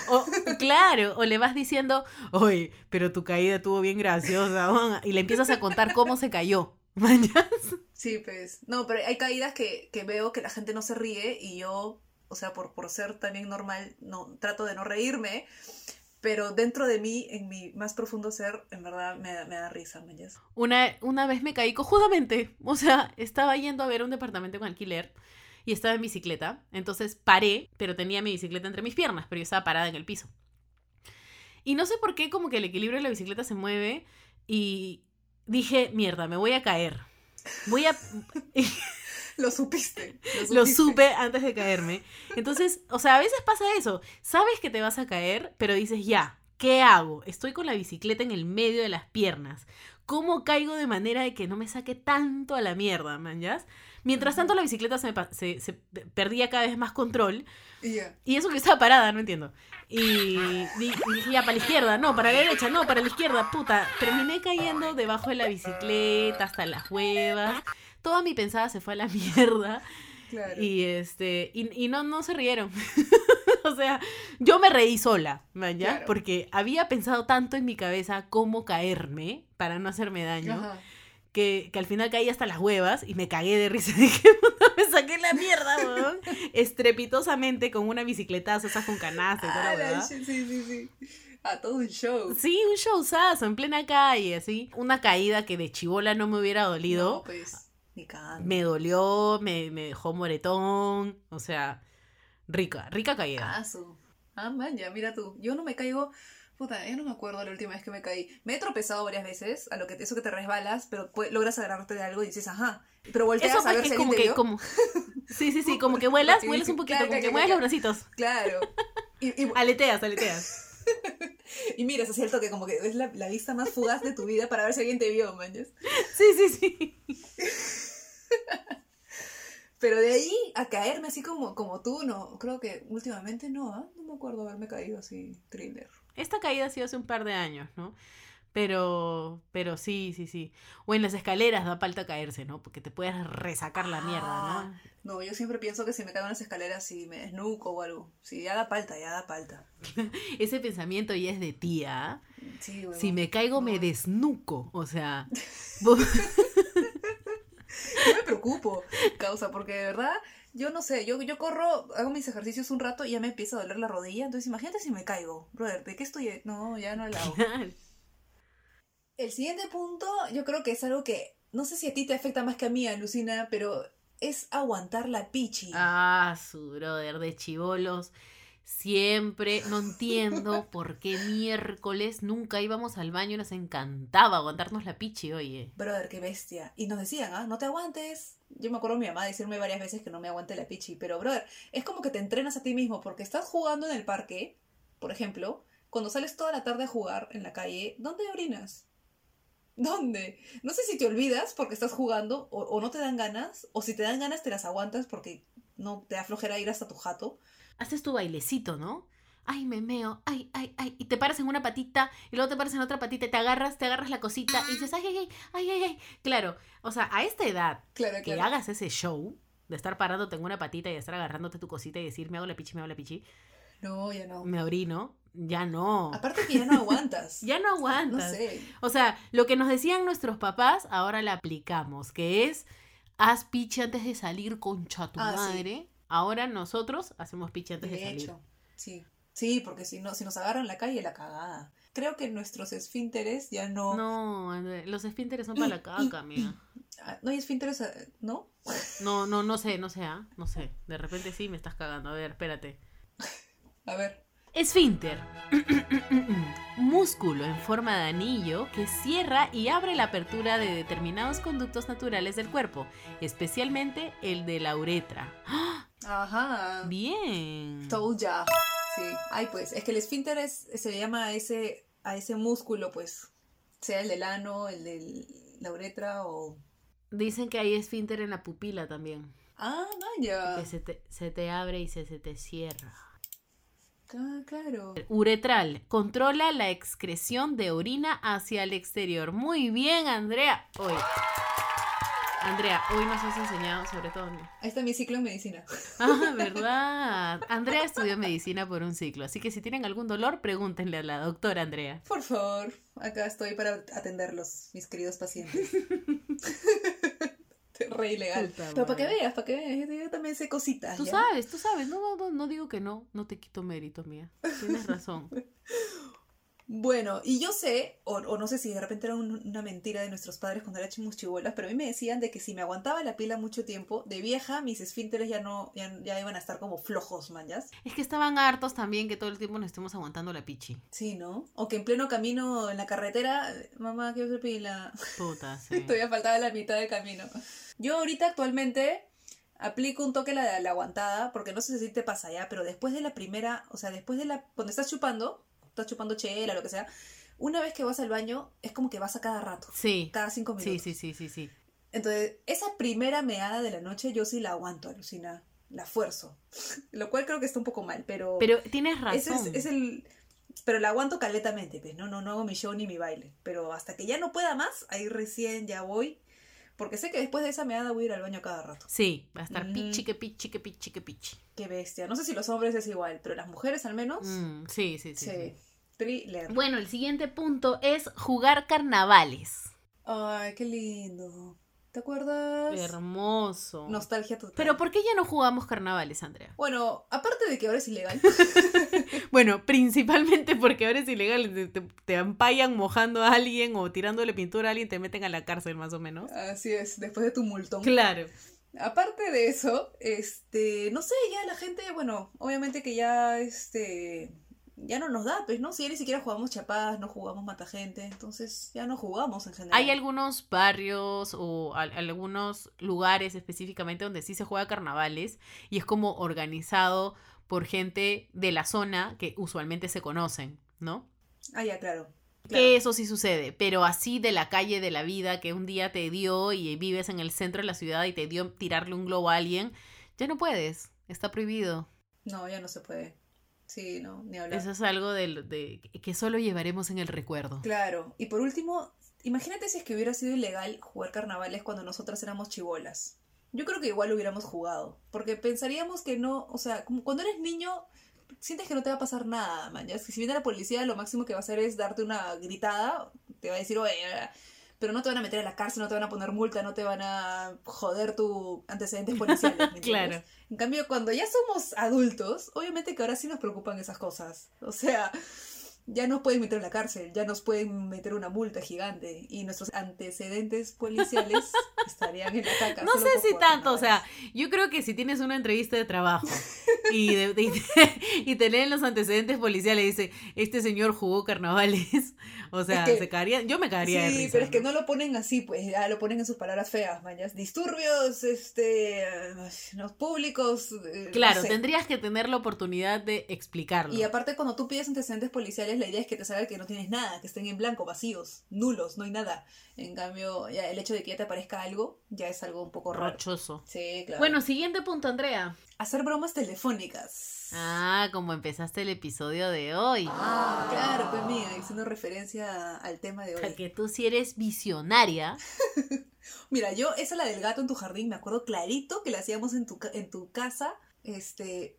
O, [LAUGHS] claro, o le vas diciendo, oye, pero tu caída estuvo bien graciosa, weón", [LAUGHS] y le empiezas a contar cómo se cayó. [LAUGHS] ¿Mañas? Sí, pues. No, pero hay caídas que, que veo que la gente no se ríe y yo, o sea, por, por ser también normal, no, trato de no reírme. Pero dentro de mí, en mi más profundo ser, en verdad me, da- me da risa, ¿me entiendes? Una, una vez me caí cojudamente, o sea, estaba yendo a ver un departamento con alquiler y estaba en bicicleta. Entonces paré, pero tenía mi bicicleta entre mis piernas, pero yo estaba parada en el piso. Y no sé por qué como que el equilibrio de la bicicleta se mueve y dije, mierda, me voy a caer. Voy a... [LAUGHS] Lo supiste. Lo supiste. supe antes de caerme. Entonces, o sea, a veces pasa eso. Sabes que te vas a caer, pero dices, ya, ¿qué hago? Estoy con la bicicleta en el medio de las piernas. ¿Cómo caigo de manera de que no me saque tanto a la mierda, man? ¿ya? Mientras tanto, la bicicleta se, me pa- se- se perdía cada vez más control. Y ya. Y eso que estaba parada, no entiendo. Y di- y dije, ya, para la izquierda, no, para la derecha, no, para la izquierda, puta. Terminé cayendo debajo de la bicicleta, hasta las huevas. Toda mi pensada se fue a la mierda. Claro. Y este, y, y no, no se rieron. [LAUGHS] o sea, yo me reí sola, ¿ya? Claro. Porque había pensado tanto en mi cabeza cómo caerme para no hacerme daño, Ajá. Que, que al final caí hasta las huevas y me cagué de risa. [LAUGHS] Dije, me saqué la mierda, weón. [LAUGHS] Estrepitosamente con una bicicletazo, esas con canasta y toda la Ah, sí, sí, sí. A todo un show. Sí, un showzazo en plena calle, así. Una caída que de chivola no me hubiera dolido. No, pues, ni. Me dolió, me, me dejó moretón. O sea, rica, rica caída. Ah, su. Ah, man, ya, mira tú. Yo no me caigo. Puta, yo no me acuerdo la última vez que me caí. Me he tropezado varias veces, a lo que eso que te resbalas, pero logras agarrarte de algo y dices, ajá. Pero volteas Eso a ver que si es como que, como... [LAUGHS] Sí, sí, sí, como que vuelas, vuelas un poquito, Claro, como que mueves los bracitos. Claro. Y, y, Aleteas, aleteas. [LAUGHS] y miras hacia el toque, como que es la, la vista más fugaz de tu vida para ver si alguien te vio, manches. Sí, sí, sí. [LAUGHS] Pero de ahí a caerme así como, como tú, no, creo que últimamente no, ¿ah? No me acuerdo haberme caído así, thriller. Esta caída ha sido hace un par de años, ¿no? Pero, pero sí, sí, sí. O en las escaleras da falta caerse, ¿no? Porque te puedes resacar la mierda, ¿no? No, yo siempre pienso que si me caigo en las escaleras y me desnuco o algo. Si ya da palta, ya da palta. [LAUGHS] Ese pensamiento ya es de tía. Sí, huevón. Si me caigo, me desnuco. O sea, [LAUGHS] vos- Yo me preocupo, causa, porque de verdad, yo no sé, yo, yo corro, hago mis ejercicios un rato y ya me empieza a doler la rodilla. Entonces imagínate si me caigo. Brother, ¿de qué estoy? No, ya no la hago. El siguiente punto, yo creo que es algo que no sé si a ti te afecta más que a mí, Alucina, pero es aguantar la pichi. Ah, su brother de chivolos. Siempre, no entiendo [LAUGHS] por qué miércoles nunca íbamos al baño y nos encantaba aguantarnos la pichi, oye. Brother, qué bestia. Y nos decían, ah, no te aguantes. Yo me acuerdo de mi mamá decirme varias veces que no me aguante la pichi. Pero, brother, es como que te entrenas a ti mismo porque estás jugando en el parque, por ejemplo, cuando sales toda la tarde a jugar en la calle, ¿dónde orinas? ¿Dónde? No sé si te olvidas porque estás jugando o, o no te dan ganas, o si te dan ganas te las aguantas porque no te da flojera ir hasta tu jato. Haces tu bailecito, ¿no? Ay, me meo, ay, ay, ay. Y te paras en una patita y luego te paras en otra patita y te agarras, te agarras la cosita y dices, ay, ay, ay, ay, ay, ay. Claro, o sea, a esta edad Claro, que claro. hagas ese show de estar parándote en una patita y estar agarrándote tu cosita y decir, me hago la pichi, me hago la pichi, No, ya no. me orino, ya no. Aparte que ya no aguantas. [LAUGHS] Ya no No aguantas. sé. O sea, lo que nos decían nuestros papás, ahora la aplicamos, que es, haz pichi antes de salir, concha tu Ah, sí. madre. Ahora nosotros hacemos pichi antes de, De salir. hecho, sí. Sí, porque si no, si nos agarran la calle, la cagada. Creo que nuestros esfínteres ya no. No, André, los esfínteres son para la caca, amiga. [CLEARS THROAT] Ah, No hay esfínteres, eh, ¿no? No, no, no sé, no sé, ¿ah? No sé. De repente sí me estás cagando. A ver, espérate. [LAUGHS] A ver. Esfínter. [CLEARS THROAT] Músculo en forma de anillo que cierra y abre la apertura de determinados conductos naturales del cuerpo, especialmente el de la uretra. ¡Ah! Ajá. Bien. Told ya. Sí. Ay, pues, es que el esfínter es, se le llama a ese, a ese músculo, pues. Sea el del ano, el de la uretra o. Dicen que hay esfínter en la pupila también. Ah, vaya. Que se te, se te abre y se, se te cierra. Ah, claro. Uretral. Controla la excreción de orina hacia el exterior. Muy bien, Andrea. Hoy. Andrea, hoy nos has enseñado sobre todo. ¿no? Ahí está mi ciclo en medicina. [LAUGHS] Ah, verdad. Andrea estudió medicina por un ciclo, así que si tienen algún dolor, pregúntenle a la doctora Andrea. Por favor, acá estoy para atenderlos, mis queridos pacientes. [LAUGHS] Re ilegal. Puta Pero para que veas, para que veas, yo, también sé cositas. Tú ¿ya? sabes, tú sabes. No, no, no, no digo que no. No te quito mérito, mía. Tienes razón. [LAUGHS] Bueno, y yo sé, o, o no sé si de repente era un- una mentira de nuestros padres cuando éramos chibolas, pero a mí me decían de que si me aguantaba la pila mucho tiempo, de vieja, mis esfínteres ya no, ya, ya iban a estar como flojos, manjas. Es que estaban hartos también que todo el tiempo nos estemos aguantando la pichi. Sí, ¿no? O que en pleno camino en la carretera, mamá, quiero hacer pila. Puta, [LAUGHS] sí. Todavía faltaba la mitad del camino. Yo ahorita actualmente aplico un toque la, la aguantada, porque no sé si te pasa ya, pero después de la primera, o sea, después de la, cuando estás chupando, estás chupando chela, lo que sea, una vez que vas al baño, es como que vas a cada rato, Sí. cada cinco Sí, minutos. sí, sí, sí, sí. Entonces, esa primera meada de la noche yo sí la aguanto, alucina, la fuerzo. [LAUGHS] Lo cual creo que está un poco mal, pero... Pero tienes ese razón. es, es el... Pero la aguanto caletamente, pues, no, no, no hago mi show ni mi baile. Pero hasta que ya no pueda más, ahí recién ya voy. Porque sé que después de esa meada voy a ir al baño cada rato. Sí, va a estar Mm. pichi, que pichi, que pichi, que pichi. Qué bestia. No sé si los hombres es igual, pero las mujeres al menos. Mm, sí, sí, sí, sí. Thriller. Bueno, el siguiente punto es jugar carnavales. Ay, qué lindo. ¿Te acuerdas? Hermoso. Nostalgia total. Pero ¿por qué ya no jugamos carnavales, Andrea? Bueno, aparte de que ahora es ilegal. [LAUGHS] Bueno, principalmente porque ahora es ilegal. Te, te, ampallan mojando a alguien o tirándole pintura a alguien, te meten a la cárcel más o menos. Así es, después de tu multón. Claro. Aparte de eso, este, no sé, ya la gente, bueno, obviamente que ya, este, ya no nos da, pues, ¿no? Si ya ni siquiera jugamos chapadas, no jugamos mata gente, entonces ya no jugamos en general. Hay algunos barrios o al- algunos lugares específicamente donde sí se juega carnavales y es como organizado por gente de la zona que usualmente se conocen, ¿no? Ah, ya, claro. Que claro. eso sí sucede, pero así de la calle de la vida que un día te dio y vives en el centro de la ciudad y te dio tirarle un globo a alguien, ya no puedes, está prohibido. No, ya no se puede. Sí, no, ni hablar. Eso es algo del- de, que solo llevaremos en el recuerdo. Claro, y por último, imagínate si es que hubiera sido ilegal jugar carnavales cuando nosotras éramos chivolas. Yo creo que igual hubiéramos jugado, porque pensaríamos que no, o sea, como cuando eres niño, sientes que no te va a pasar nada, man. Ya, si viene la policía, lo máximo que va a hacer es darte una gritada, te va a decir, oye, pero no te van a meter a la cárcel, no te van a poner multa, no te van a joder tu antecedentes policiales. [LAUGHS] Claro. En cambio, cuando ya somos adultos, obviamente que ahora sí nos preocupan esas cosas. O sea, ya nos pueden meter a la cárcel, ya nos pueden meter una multa gigante y nuestros antecedentes policiales [LAUGHS] estarían en la caca. No sé si tanto, o sea, yo creo que si tienes una entrevista de trabajo [LAUGHS] y, de- de- [LAUGHS] y te leen los antecedentes policiales y dice, este señor jugó carnavales, o sea, Es que- se cagaría, yo me cagaría de Sí, risa. pero es que ¿no? no lo ponen así, pues ya lo ponen en sus palabras feas, mañas. Disturbios, este, los públicos. eh, no Claro, sé. tendrías que tener la oportunidad de explicarlo. Y aparte, cuando tú pides antecedentes policiales, la idea es que te salga que no tienes nada, que estén en blanco, vacíos, nulos, no hay nada. En cambio, ya el hecho de que ya te aparezca algo, ya es algo un poco raro. Rochoso. Sí, claro. Bueno, siguiente punto, Andrea. hacer bromas telefónicas. Ah, como empezaste el episodio de hoy. Ah, claro, pues mía, haciendo referencia al tema de hoy. Que tú si eres visionaria. [LAUGHS] Mira, yo, esa la del gato en tu jardín, me acuerdo clarito que la hacíamos en tu, ca- en tu casa, este,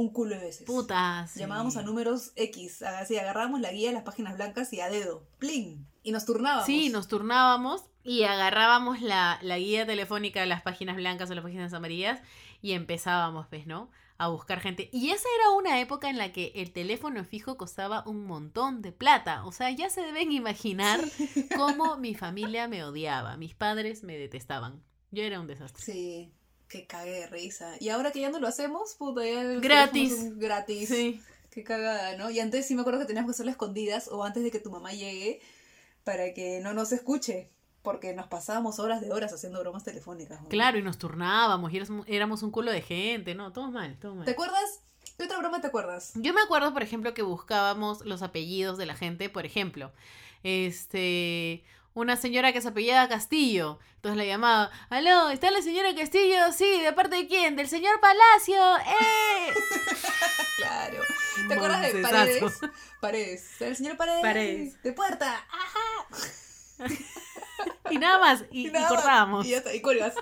un culo de veces. Putas. Llamábamos a números X, así agarrábamos la guía de las páginas blancas y a dedo, ¡plin! Y nos turnábamos. Sí, nos turnábamos y agarrábamos la, la guía telefónica de las páginas blancas o las páginas amarillas y empezábamos, pues, ¿no? A buscar gente. Y esa era una época en la que el teléfono fijo costaba un montón de plata. O sea, ya se deben imaginar [LAUGHS] cómo mi familia me odiaba. Mis padres me detestaban. Yo era un desastre. Sí, que cague de risa. Y ahora que ya no lo hacemos, puta, ya Gratis. gratis. Sí. Qué cagada, ¿no? Y antes sí me acuerdo que teníamos que hacerlo a escondidas o antes de que tu mamá llegue para que no nos escuche. Porque nos pasábamos horas de horas haciendo bromas telefónicas. ¿no? Claro, y nos turnábamos y éramos un culo de gente, ¿no? Todo mal, todo mal. ¿Te acuerdas? ¿Qué otra broma te acuerdas? Yo me acuerdo, por ejemplo, que buscábamos los apellidos de la gente, por ejemplo, este, una señora que se apellida Castillo, entonces la llamaba, aló, ¿está la señora Castillo? Sí, ¿de parte de quién? Del señor Palacio, ¡eh! [LAUGHS] Claro. ¿Te acuerdas de. Paredes? Paredes. El señor Paredes. Paredes. De puerta. Ajá. [LAUGHS] Y nada más, [LAUGHS] y, y nada más. cortábamos. Y ya está, y cuelgas.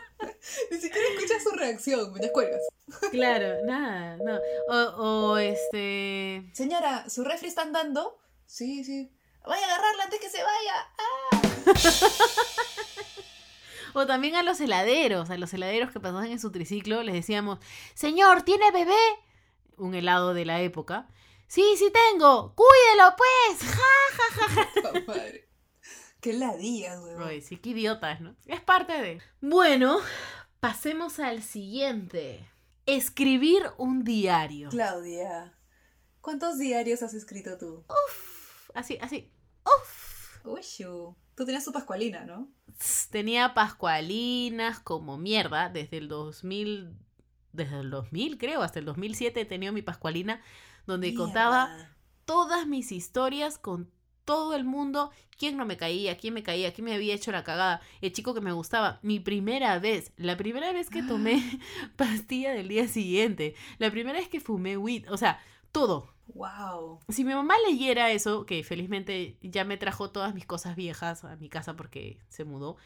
Ni siquiera escuchas su reacción, ya cuelgas. Claro, nada, no. O, o este... Señora, ¿su refri está andando? Sí, sí. Vaya a agarrarla antes que se vaya. O también a los heladeros, a los heladeros que pasaban en su triciclo, les decíamos, señor, ¿tiene bebé? Un helado de la época. Sí, sí tengo. Cuídelo, pues. [LAUGHS] Ja. Puta [LAUGHS] madre. Qué ladillas. Ay, sí, qué idiotas, ¿no? Es parte de. Bueno, pasemos al siguiente. Escribir un diario. Claudia, ¿cuántos diarios has escrito tú? Así, así. Uf. Uy. Tú tenías tu pascualina, ¿no? Tenía pascualinas como mierda desde el 2000, desde el 2000 creo, hasta el 2007 he tenido mi pascualina donde contaba todas mis historias con todo el mundo, quién no me caía, quién me caía, quién me había hecho la cagada, el chico que me gustaba, mi primera vez, la primera vez que tomé [GASPS] [LAUGHS] pastilla del día siguiente, la primera vez que fumé weed, o sea, todo. Wow. Si mi mamá leyera eso, que felizmente ya me trajo todas mis cosas viejas a mi casa porque se mudó,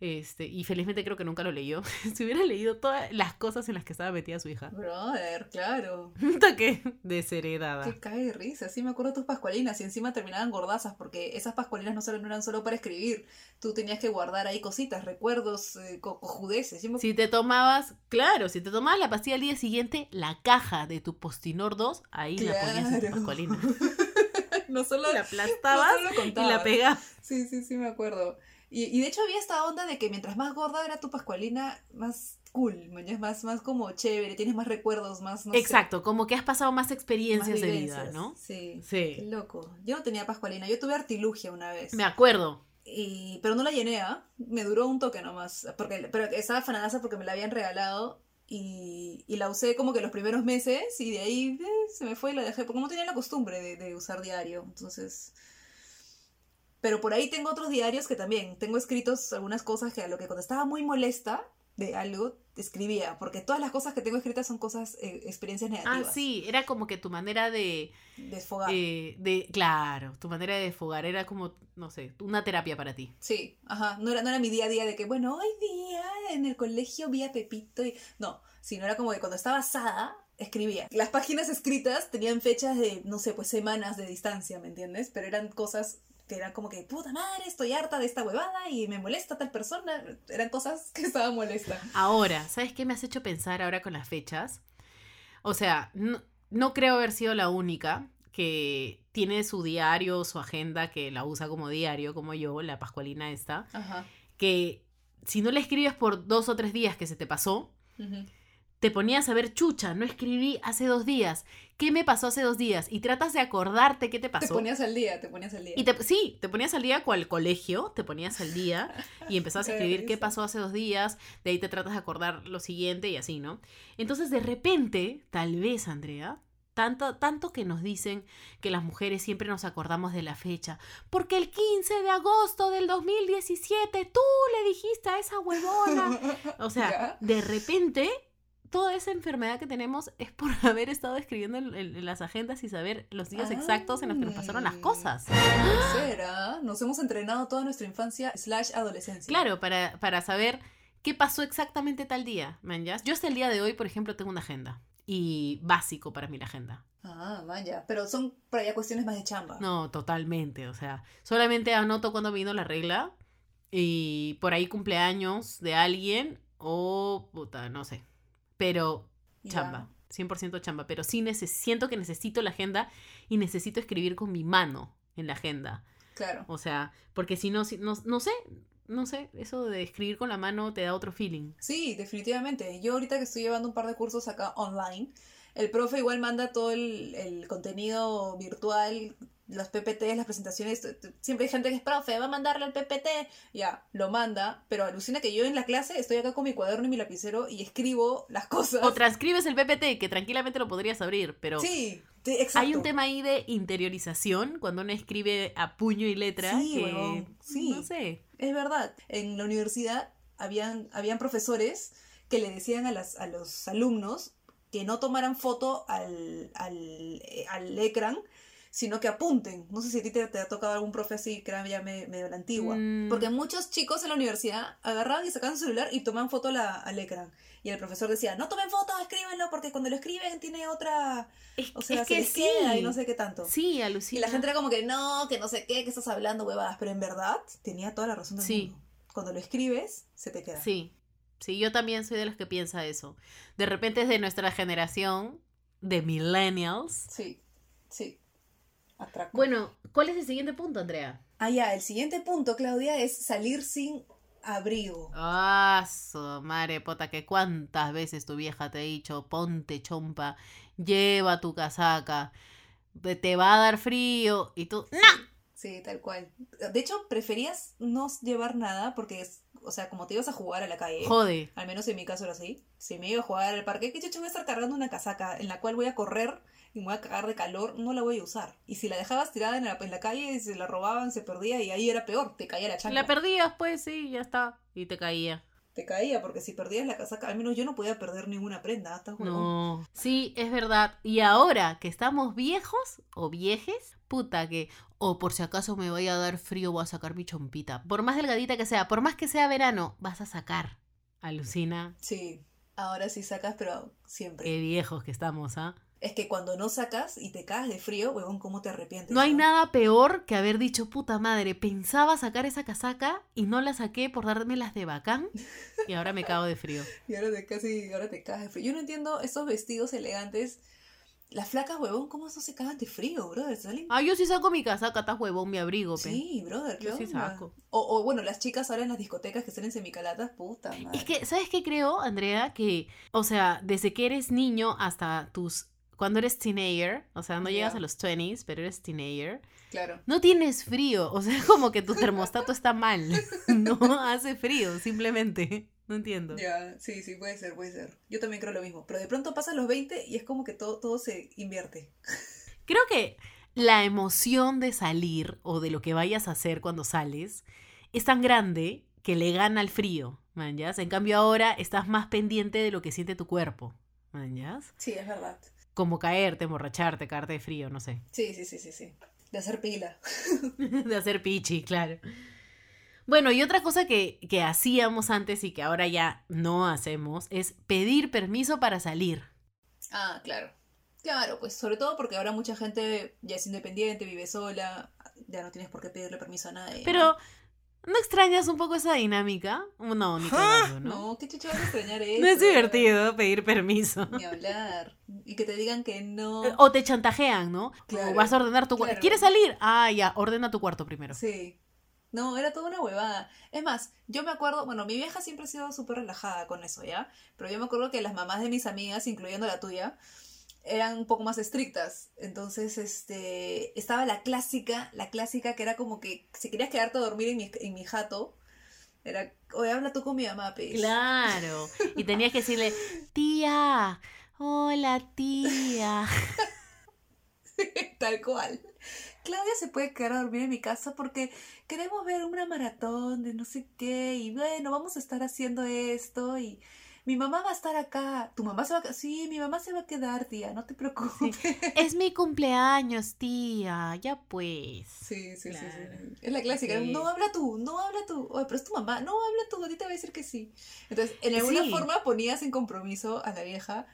este, y felizmente creo que nunca lo leyó, [LAUGHS] si hubiera leído todas las cosas en las que estaba metida su hija, Brother, claro. [LAUGHS] toque desheredada. Que cae de risa. Sí, me acuerdo tus pascualinas y encima terminaban gordazas porque esas pascualinas no solo no eran solo para escribir. Tú tenías que guardar ahí cositas, recuerdos, eh, co- cojudeces. Si te tomabas, claro, si te tomabas la pastilla al día siguiente, la caja de tu Postinor 2, ahí la ponías en tu pascualina. [LAUGHS] no solo, La no aplastabas solo y la pegabas. Sí, sí, sí, me acuerdo. Y, y de hecho había esta onda de que mientras más gorda era tu pascualina, más cool, mañas, más, más como chévere, tienes más recuerdos, más, no sé, Exacto, como que has pasado más más experiencias de vida. ¿no? Sí. Qué Sí, loco. Yo no tenía pascualina, yo tuve artilugia una vez. me acuerdo. Y, pero no la llené, ¿ah? Me duró un toque nomás. Porque, pero estaba fanadaza porque me la habían regalado. Y, y la usé como que los primeros meses. Y de ahí eh, se me fue y la dejé. Porque no tenía la costumbre de, de usar diario. Entonces. Pero por ahí tengo otros diarios que también. Tengo escritos algunas cosas que a lo que cuando estaba muy molesta de algo, escribía. Porque todas las cosas que tengo escritas son cosas, eh, experiencias Ah, negativas. sí, era como que tu manera de, Desfogar. eh, de, claro, tu manera de desfogar era como, no sé, una terapia para ti. Sí, ajá. No era, no era mi día a día de que, bueno, hoy día en el colegio vi a Pepito y. No, sino era como que cuando estaba asada, escribía. Las páginas escritas tenían fechas de, no sé, pues semanas de distancia, ¿me entiendes? Pero eran cosas que eran como que, puta madre, estoy harta de esta huevada y me molesta tal persona. Eran cosas que estaba molesta. Ahora, ¿sabes qué me has hecho pensar ahora con las fechas? O sea, no, no creo haber sido la única que tiene su diario, su agenda, que la usa como diario, como yo, la pascualina esta, Ajá. que si no le escribes por dos o tres días que se te pasó. Te ponías a ver, chucha, no escribí hace dos días. ¿Qué me pasó hace dos días? Y tratas de acordarte qué te Te pasó. ponías al día, te ponías al día. Y te, sí, te ponías al día con el colegio, te ponías al día y empezabas a [LAUGHS] escribir qué pasó hace dos días, de ahí te tratas de acordar lo siguiente y así, ¿no? Entonces, de repente, tal vez, Andrea, tanto, tanto que nos dicen que las mujeres siempre nos acordamos de la fecha, porque el 15 de agosto del 2017 tú le dijiste a esa huevona. [LAUGHS] O sea, Ya. de repente... Toda esa enfermedad que tenemos es por [LAUGHS] haber estado escribiendo en, en- en las agendas y saber los días exactos en los que nos pasaron las cosas. Puede ser, ¿ah? Nos hemos entrenado toda nuestra infancia slash adolescencia. Claro, para, para saber qué pasó exactamente tal día, man, ¿ya? Yo hasta el día de hoy, por ejemplo, tengo una agenda. Y básico para mí la agenda. Ah, vaya. Pero son por allá cuestiones más de chamba. No, totalmente. O sea, solamente anoto cuando vino la regla. Y por ahí cumpleaños de alguien. O puta, no sé. Pero chamba. 100% chamba. Pero sí siento que necesito la agenda. Y necesito escribir con mi mano en la agenda. Claro. O sea, porque si no, si- no, no sé. No sé, eso de escribir con la mano te da otro feeling. Sí, definitivamente. Yo ahorita que estoy llevando un par de cursos acá online, el profe igual manda todo el, el contenido virtual, las PPT, las presentaciones. Siempre hay gente que es profe, va a mandarle el PPT. Ya, lo manda, pero alucina que yo en la clase estoy acá con mi cuaderno y mi lapicero y escribo las cosas. O transcribes el PPT, que tranquilamente lo podrías abrir, pero Sí, exacto. hay un tema ahí de interiorización cuando uno escribe a puño y letra. Sí, que, sí. No sé. Es verdad. En la universidad habían, habían profesores que le decían a, las, a los alumnos que no tomaran foto al, al, eh, al ecran, sino que apunten. No sé si a ti te, te ha tocado algún profe así, que era ya me- medio la antigua. Mm. Porque muchos chicos en la universidad agarraban y sacaban su celular y tomaban foto la- al ecran. Y el profesor decía, no tomen fotos, escríbenlo, porque cuando lo escriben tiene otra... Es, O sea, es se que les sí. queda y no sé qué tanto. Sí, Y alucina. la gente era como que no, que no sé qué, que estás hablando huevadas, pero en verdad tenía toda la razón del Sí. mundo. Cuando lo escribes, se te queda. Sí. Sí, yo también soy de los que piensa eso. De repente es de nuestra generación, de millennials, Sí. Sí. Atraco. Bueno, ¿cuál es el siguiente punto, Andrea? Ah, ya, el siguiente punto, Claudia, es salir sin abrigo. Ah, su madre pota, que cuántas veces tu vieja te ha dicho, ponte chompa, lleva tu casaca, te- va a dar frío, y tú, ¡no! Sí, tal cual. De hecho, preferías no llevar nada porque, es, o sea, como te ibas a jugar a la calle, Jode. al menos en mi caso era así, si me iba a jugar al parque, que chucho voy a estar cargando una casaca en la cual voy a correr y me voy a cagar de calor, no la voy a usar. Y si la dejabas tirada en la, en la calle, se la robaban, se perdía y ahí era peor, te caía la chancla. La perdías, pues sí, ya está, y te caía. te caía, porque si perdías la casaca, al menos yo no podía perder ninguna prenda, hasta No. Sí, es verdad. Y ahora que estamos viejos o viejes, puta que, o por si acaso me vaya a dar frío, voy a sacar mi chompita. Por más delgadita que sea, por más que sea verano, vas a sacar. Alucina. Sí, ahora sí sacas, pero siempre. Qué viejos que estamos, ¿ah? Es que cuando no sacas y te cagas de frío, huevón, ¿cómo te arrepientes? No hay no? nada peor que haber dicho, puta madre, pensaba sacar esa casaca y no la saqué por darme las de bacán y ahora me cago de frío. [LAUGHS] Y ahora te casi, ahora te cagas de frío. Yo no entiendo esos vestidos elegantes. Las flacas, huevón, ¿cómo eso se cagan de frío, brother? ¿Salen? Ah, yo sí saco mi casaca, estás huevón, mi abrigo, pe. Sí, brother, ¿qué Yo sí saco. O, o, bueno, las chicas ahora en las discotecas que salen semicalatas, puta madre. Es que, ¿sabes qué creo, Andrea? Que, o sea, desde que eres niño hasta tus... Cuando eres teenager, o sea, no llegas a los 20s, pero eres teenager, Claro. no tienes frío. O sea, [LAUGHS] como que tu termostato está mal. [LAUGHS] No hace frío, simplemente. No entiendo. Ya, sí, sí, puede ser, puede ser. Yo también creo lo mismo. Pero de pronto pasan los 20 y es como que todo, todo se invierte. Creo que la emoción de salir o de lo que vayas a hacer cuando sales es tan grande que le gana el frío, ¿manjas? En cambio ahora estás más pendiente de lo que siente tu cuerpo, ¿manjas? Sí, es verdad. Como caerte, emborracharte, caerte de frío, no sé. [LAUGHS] Sí, sí, sí, sí, sí. De hacer pila. [LAUGHS] de hacer pichi, claro. Bueno, y otra cosa que, que hacíamos antes y que ahora ya no hacemos es pedir permiso para salir. Ah, claro. Claro, pues sobre todo porque ahora mucha gente ya es independiente, vive sola, ya no tienes por qué pedirle permiso a nadie. Pero, ¿no extrañas un poco esa dinámica? No, ni cagando, ¿no? ¿no? No, qué chucho vas a extrañar eso. [LAUGHS] No es divertido pedir permiso. Ni hablar. Y que te digan que no. O te chantajean, ¿no? Claro, o vas a ordenar tu cuarto. claro. ¿Quieres salir? Ah, ya, ordena tu cuarto primero. Sí. No, era toda una huevada. Es más, yo me acuerdo, bueno, mi vieja siempre ha sido súper relajada con eso, ¿ya? Pero yo me acuerdo que las mamás de mis amigas, incluyendo la tuya, eran un poco más estrictas. Entonces, este, estaba la clásica, la clásica que era como que si querías quedarte a dormir en mi, en mi jato, era, oye, habla tú con mi mamá, pues. Claro. Y tenías que decirle, tía, hola tía. [LAUGHS] Tal cual. Claudia se puede quedar a dormir en mi casa porque queremos ver una maratón de no sé qué y bueno, vamos a estar haciendo esto y mi mamá va a estar acá. Tu mamá se va a. Sí, mi mamá se va a quedar, tía, no te preocupes. Sí, Es mi cumpleaños, tía. Ya pues. sí, sí, sí, Claro. sí. Es la clásica. Sí. No habla tú, no habla tú. Oye, pero es tu mamá. No habla tú, a ti te va a decir que sí. Entonces, en alguna forma ponías en compromiso a la vieja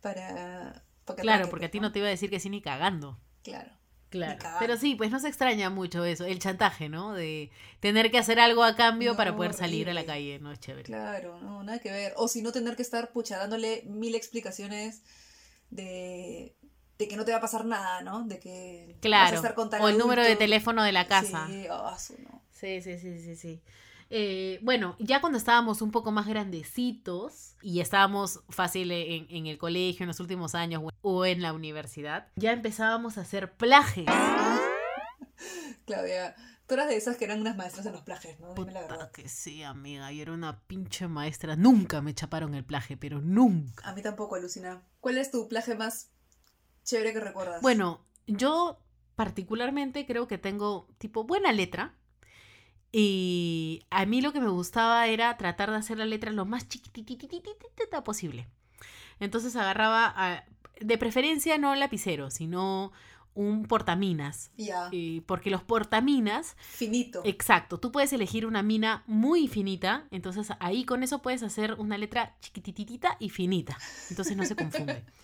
para... para que Claro, porque a ti ¿no? no te iba a decir que sí ni cagando. Claro. Claro. Pero sí, pues no se extraña mucho eso, el chantaje, ¿no? De tener que hacer algo a cambio para poder salir a la calle, no es chévere. Claro, no, nada que ver. O si no tener que estar pucha dándole mil explicaciones de, de que no te va a pasar nada, ¿no? De que vas a Claro. estar con tal O el número de teléfono de la casa. Sí, ah, su no. Sí, sí, sí, sí, sí. Eh, bueno, ya cuando estábamos un poco más grandecitos y estábamos fácil en, en el colegio en los últimos años o- en la universidad, ya empezábamos a hacer plajes. [LAUGHS] Claudia, tú eras de esas que eran unas maestras en los plajes, ¿no? Dime la verdad. que sí, amiga. Yo era una pinche maestra. Nunca me chaparon el plaje, pero nunca. A mí tampoco, alucina. ¿Cuál es tu plaje más chévere que recuerdas? Bueno, yo particularmente creo que tengo tipo buena letra. Y a mí lo que me gustaba era tratar de hacer la letra lo más chiquititititita posible. Entonces agarraba, a- de preferencia no lapicero, sino un portaminas. Ya, Y porque los portaminas, finito. exacto, tú puedes elegir una mina muy finita, entonces ahí con eso puedes hacer una letra chiquitititita y finita. Entonces no se confunde. [LAUGHS]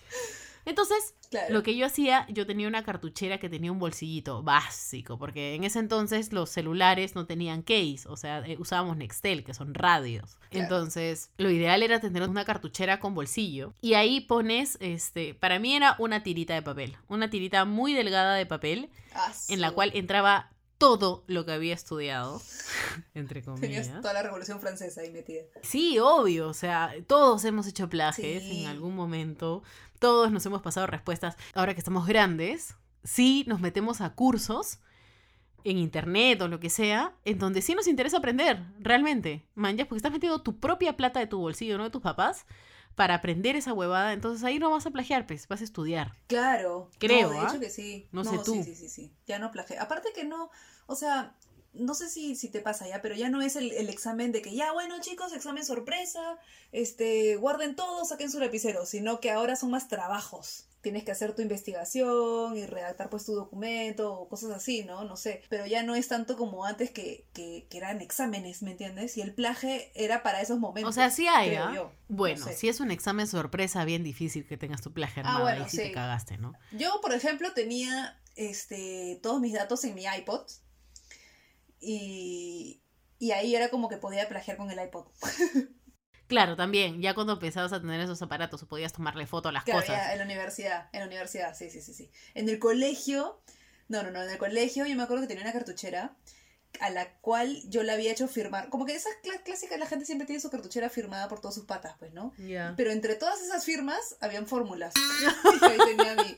Entonces, Claro. lo que yo hacía, yo tenía una cartuchera que tenía un bolsillito básico, porque en ese entonces los celulares no tenían case, o sea, eh, usábamos Nextel, que son radios. Claro. Entonces, lo ideal era tener una cartuchera con bolsillo. Y ahí pones, este, para mí era una tirita de papel, una tirita muy delgada de papel, Ah, en la cual entraba todo lo que había estudiado, [LAUGHS] entre Tenías comillas. toda la revolución francesa ahí metida. Sí, obvio, o sea, todos hemos hecho plagios Sí. en algún momento, todos nos hemos pasado respuestas. Ahora que estamos grandes, sí nos metemos a cursos en internet o lo que sea, en donde sí nos interesa aprender, realmente, man, ya, porque estás metiendo tu propia plata de tu bolsillo, no de tus papás, para aprender esa huevada, entonces ahí no vas a plagiar, pues, vas a estudiar. Claro. Creo, No, de ¿ah? hecho que sí. No sé tú. Sí, sí, sí, sí. Ya no plagié. Aparte que no, o sea, no sé si, si te pasa ya, pero ya no es el, el examen de que ya, bueno, chicos, examen sorpresa, este, guarden todo, saquen su lapicero, sino que ahora son más trabajos. Tienes que hacer tu investigación y redactar pues tu documento o cosas así, ¿no? No sé. Pero ya no es tanto como antes que, que, que eran exámenes, ¿me entiendes? Y el plaje era para esos momentos. O sea, sí hay, ¿ah? Bueno, No sé. si es un examen sorpresa, bien difícil que tengas tu plagio Ah, armado, bueno, ahí sí, sí. te cagaste, ¿no? Yo, por ejemplo, tenía este, todos mis datos en mi iPod y, y ahí era como que podía plagiar con el iPod. [LAUGHS] Claro, también, ya cuando empezabas a tener esos aparatos o podías tomarle foto a las Claro, cosas. ya en la universidad, en la universidad, sí, sí, sí, sí. En el colegio, no, no, no, en el colegio yo me acuerdo que tenía una cartuchera a la cual yo la había hecho firmar. Como que esas clá- clásicas, la gente siempre tiene su cartuchera firmada por todas sus patas, pues, ¿no? Ya. Pero entre todas esas firmas habían fórmulas. [LAUGHS] [LAUGHS] Y ahí tenía mi,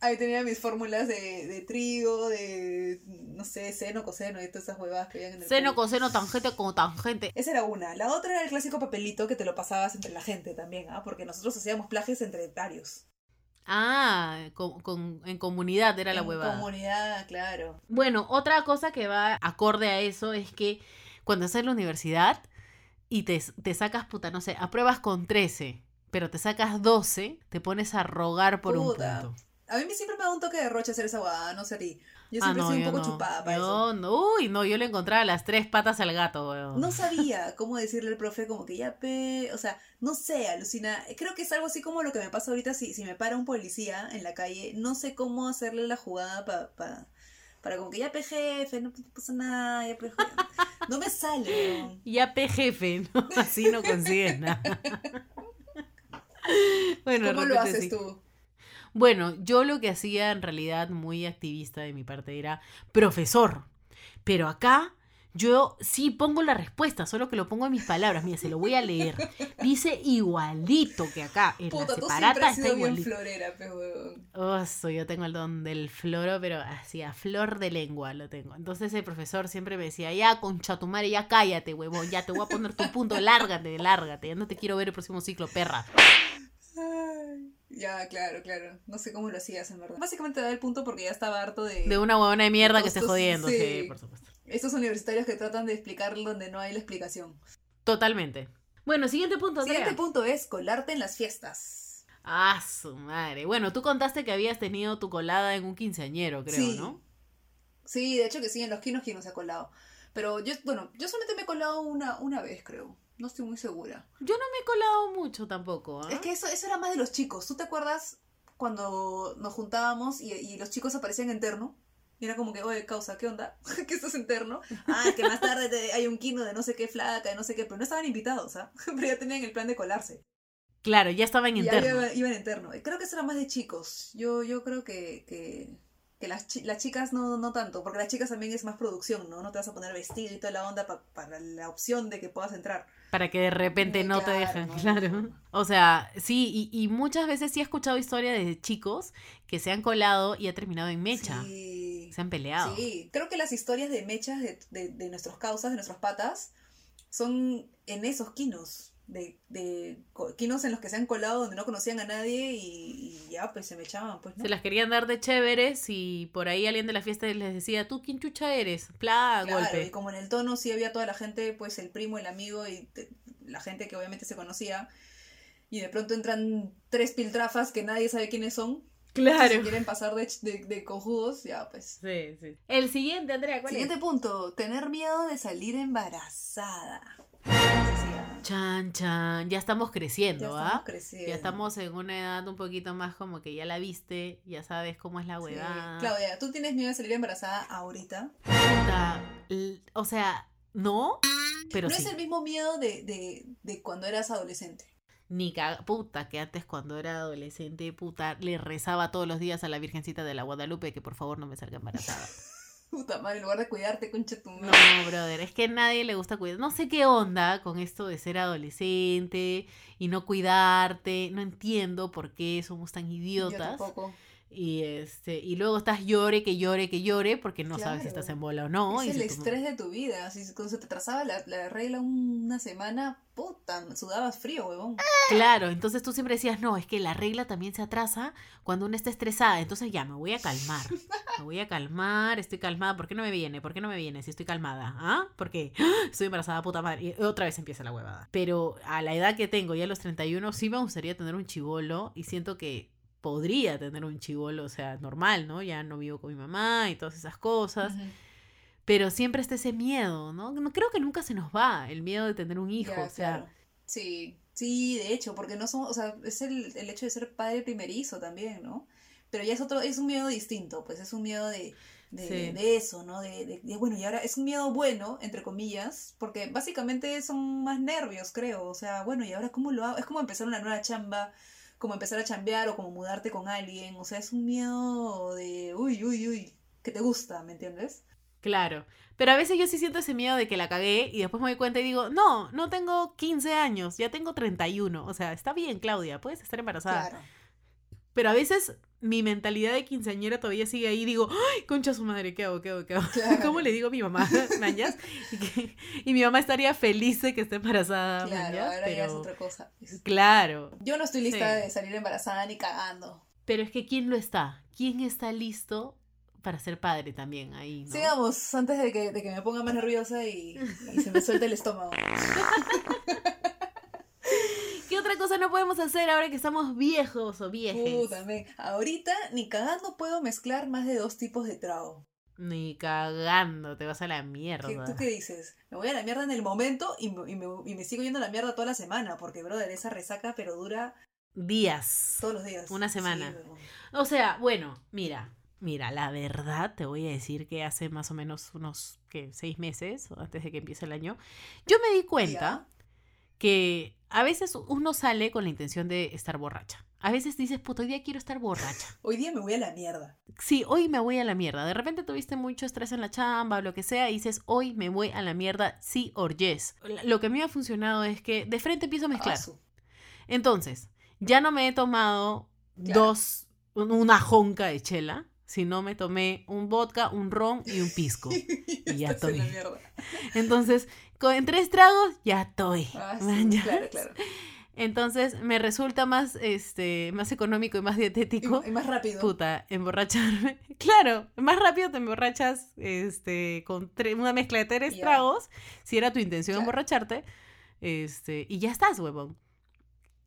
ahí tenía mis fórmulas de, de trigo, de no sé, seno, coseno y todas esas huevadas que habían en el Seno, coseno, tangente como tangente. Esa era una. La otra era el clásico papelito que te lo pasabas entre la gente también, ¿ah? Porque nosotros hacíamos plagios entre varios. Ah, con, con- en comunidad era la En huevada. comunidad, claro. Bueno, otra cosa que va acorde a eso es que cuando estás en la universidad y te, te sacas, puta, no sé, apruebas con 13, pero te sacas 12, te pones a rogar por Puta. un punto. A mí me- siempre me da un toque de roche hacer esa huevada, no sé a ti. Yo Ah, siempre no, soy un poco no. chupada para Yo eso. no, uy, no, yo le encontraba las tres patas al gato, weón. No [LAUGHS] sabía cómo decirle al profe como que ya pe... O sea, no sé, alucina. Creo que es algo así como lo que me pasa ahorita si, si me para un policía en la calle. No sé cómo hacerle la jugada para... para como que ya pe jefe, no pasa nada, ya pe jefe. [LAUGHS] No me sale. weón. Ya pe jefe, ¿no? [LAUGHS] Así no consigues nada. bueno, ¿Cómo lo haces sí. tú? Bueno, yo lo que hacía en realidad muy activista de mi parte era profesor. Pero acá yo sí pongo la respuesta, solo que lo pongo en mis palabras. Mira, se lo voy a leer. Dice igualito que acá. En Puta, la tú separata siempre has está sido bien florera, pe weón. Oso, yo tengo el don del floro, pero así a flor de lengua lo tengo. Entonces el profesor siempre me decía, ya concha tu madre, ya cállate, huevón, ya te voy a poner tu punto, lárgate, lárgate, ya no te quiero ver el próximo ciclo, perra. Ya, claro, claro. No sé cómo lo hacías, en verdad. Básicamente da el punto porque ya estaba harto de... De una huevona de mierda que esté jodiendo, sí, sí. por supuesto. Estos universitarios que tratan de explicar donde no hay la explicación. Totalmente. Bueno, siguiente punto, Andrea. Siguiente punto es colarte en las fiestas. Ah, su madre. Bueno, tú contaste que habías tenido tu colada en un quinceañero, creo, Sí. ¿no? Sí, de hecho que sí, en los quinos quien se ha colado. Pero yo, bueno, yo solamente me he colado una, una vez, creo. No estoy muy segura. Yo no me he colado mucho tampoco, ¿ah? Es que eso, eso era más de los chicos. ¿Tú te acuerdas cuando nos juntábamos y, y los chicos aparecían en terno? Y era como que, oye, causa, ¿qué onda? [LAUGHS] ¿Qué estás en terno? Ah, que más tarde te- hay un quino de no sé qué flaca, de no sé qué, pero no estaban invitados, ¿ah? [LAUGHS] Pero ya tenían el plan de colarse. Claro, ya estaba en ya iban, iban en terno. Creo que eso era más de chicos. Yo, yo creo que, que, que las, chi- las chicas no, no tanto, porque las chicas también es más producción, ¿no? No te vas a poner vestido y toda la onda pa- para la opción de que puedas entrar. Para que de repente Mm, no te no, claro. O sea, sí, y, y muchas veces sí he escuchado historias de chicos que se han colado y ha terminado en mecha. Sí. Se han peleado. Sí, creo que las historias de mechas de, de, de nuestros causas, de nuestras patas, son en esos quinos. De, de quinos en los que se han colado donde no conocían a nadie y, y ya, pues se me echaban, pues, ¿no? Se las querían dar de chéveres y por ahí alguien de la fiesta les decía, ¿tú quién chucha eres? Pla, Claro, golpe. y como en el tono sí había toda la gente, pues el primo, el amigo y te- la gente que obviamente se conocía. Y de pronto entran tres piltrafas que nadie sabe quiénes son. Si Claro. quieren pasar de, de, de cojudos, ya pues. Sí, sí. El siguiente, Andrea, ¿cuál Siguiente es? punto, tener miedo de salir embarazada. Sí, sí. Chan, chan. Ya estamos Ya creciendo, estamos ¿ah? creciendo. Ya estamos en una edad un poquito más como que ya la viste, ya sabes cómo es la Sí. huevada. Claudia, ¿tú tienes miedo de salir embarazada ahorita? O sea, no, pero no sí. es el mismo miedo de, de, de cuando eras adolescente. Ni caga, puta, que antes cuando era adolescente, puta, le rezaba todos los días a la Virgencita de la Guadalupe que por favor no me salga embarazada. [LAUGHS] [LAUGHS] Puta madre, en lugar de cuidarte, concha tu No, brother, es que a nadie le gusta cuidar. No sé qué onda con esto de ser adolescente y no cuidarte. No entiendo por qué somos tan Yo idiotas. tampoco. Y este, y luego estás llore, que llore, que llore, porque no sabes si estás en bola o no. y es el si tu- estrés de tu vida. Si cuando se te atrasaba la, la regla una semana, puta, sudabas frío, huevón. Claro, entonces tú siempre decías, no, es que la regla también se atrasa cuando uno está estresada. Entonces ya, me voy a calmar. Me voy a calmar, estoy calmada. ¿Por qué no me viene? ¿Por qué no me viene si estoy calmada? ¿Ah? Porque [GASPS] estoy embarazada, puta madre. Y otra vez empieza la huevada. Pero a la edad que tengo, ya a los 31, sí me gustaría tener un chivolo y siento que podría tener un chivolo, o sea, normal, ¿no? Ya no vivo con mi mamá y todas esas cosas. Pero siempre está ese miedo, ¿no? No creo que nunca se nos va el miedo de tener un hijo. Ya, o sea, claro. Sí, sí, de hecho, porque no somos, o sea, es el, el hecho de ser padre primerizo también, ¿no? Pero ya es otro, es un miedo distinto, pues es un miedo de, de, Sí. de eso, ¿no? De, de- de, bueno, y ahora es un miedo bueno, entre comillas, porque básicamente son más nervios, creo. O sea, bueno, y ahora cómo lo hago? Es como empezar una nueva chamba, como empezar a chambear o como mudarte con alguien. O sea, es un miedo de, uy, uy, uy, que te gusta, ¿me entiendes? Claro. Pero a veces yo sí siento ese miedo de que la cagué y después me doy cuenta y digo, no, no tengo 15 años, ya tengo 31. O sea, está bien, Claudia, puedes estar embarazada. Claro. Pero a veces mi mentalidad de quinceañera todavía sigue ahí digo, ay, concha su madre, ¿qué hago, qué hago, qué hago? Claro. [LAUGHS] ¿Cómo le digo a mi mamá, [LAUGHS] mañas? Y, que- y mi mamá estaría feliz de que esté embarazada, Claro, mañas, ahora ya es pero... otra cosa. pues. Claro. Yo no estoy lista Sí. de salir embarazada ni cagando. Pero es que ¿quién lo está? ¿Quién está listo para ser padre también ahí, no? Sigamos antes de que, de que me ponga más nerviosa y, y se me suelte el estómago. [LAUGHS] ¿Qué otra cosa no podemos hacer ahora que estamos viejos o viejes? Puta, men. Ahorita ni cagando puedo mezclar más de dos tipos de trago. Ni cagando, te vas a la ¿Qué- mierda. ¿Tú qué dices? Me voy a la mierda en el momento y me, y me- y me sigo yendo a la mierda toda la semana, porque, brother, esa resaca, pero dura Días. todos los días. Una semana. Sí. O sea, bueno, mira, mira, la verdad te voy a decir que hace más o menos unos, ¿qué? Seis meses, antes de que empiece el año, yo me di cuenta que a veces uno sale con la intención de estar borracha. A veces dices, puto, hoy día quiero estar borracha. Hoy día me voy a la mierda. Sí, hoy me voy a la mierda. De repente tuviste mucho estrés en la chamba o lo que sea y dices, hoy me voy a la mierda, sí or yes. Lo que a mí me ha funcionado es que de frente empiezo a mezclar. Asu. Entonces, ya no me he tomado Claro. dos, un- una jonca de chela, sino me tomé un vodka, un ron y un pisco. [LAUGHS] Y ya mierda. Entonces, con tres tragos, ya estoy. Ah, claro, claro. Entonces, me resulta más, este, más económico y más dietético. Y, y más rápido. Puta, emborracharme. [LAUGHS] Claro, más rápido te emborrachas este, con una mezcla de tres tragos, si era tu intención emborracharte, este, y ya estás, huevón.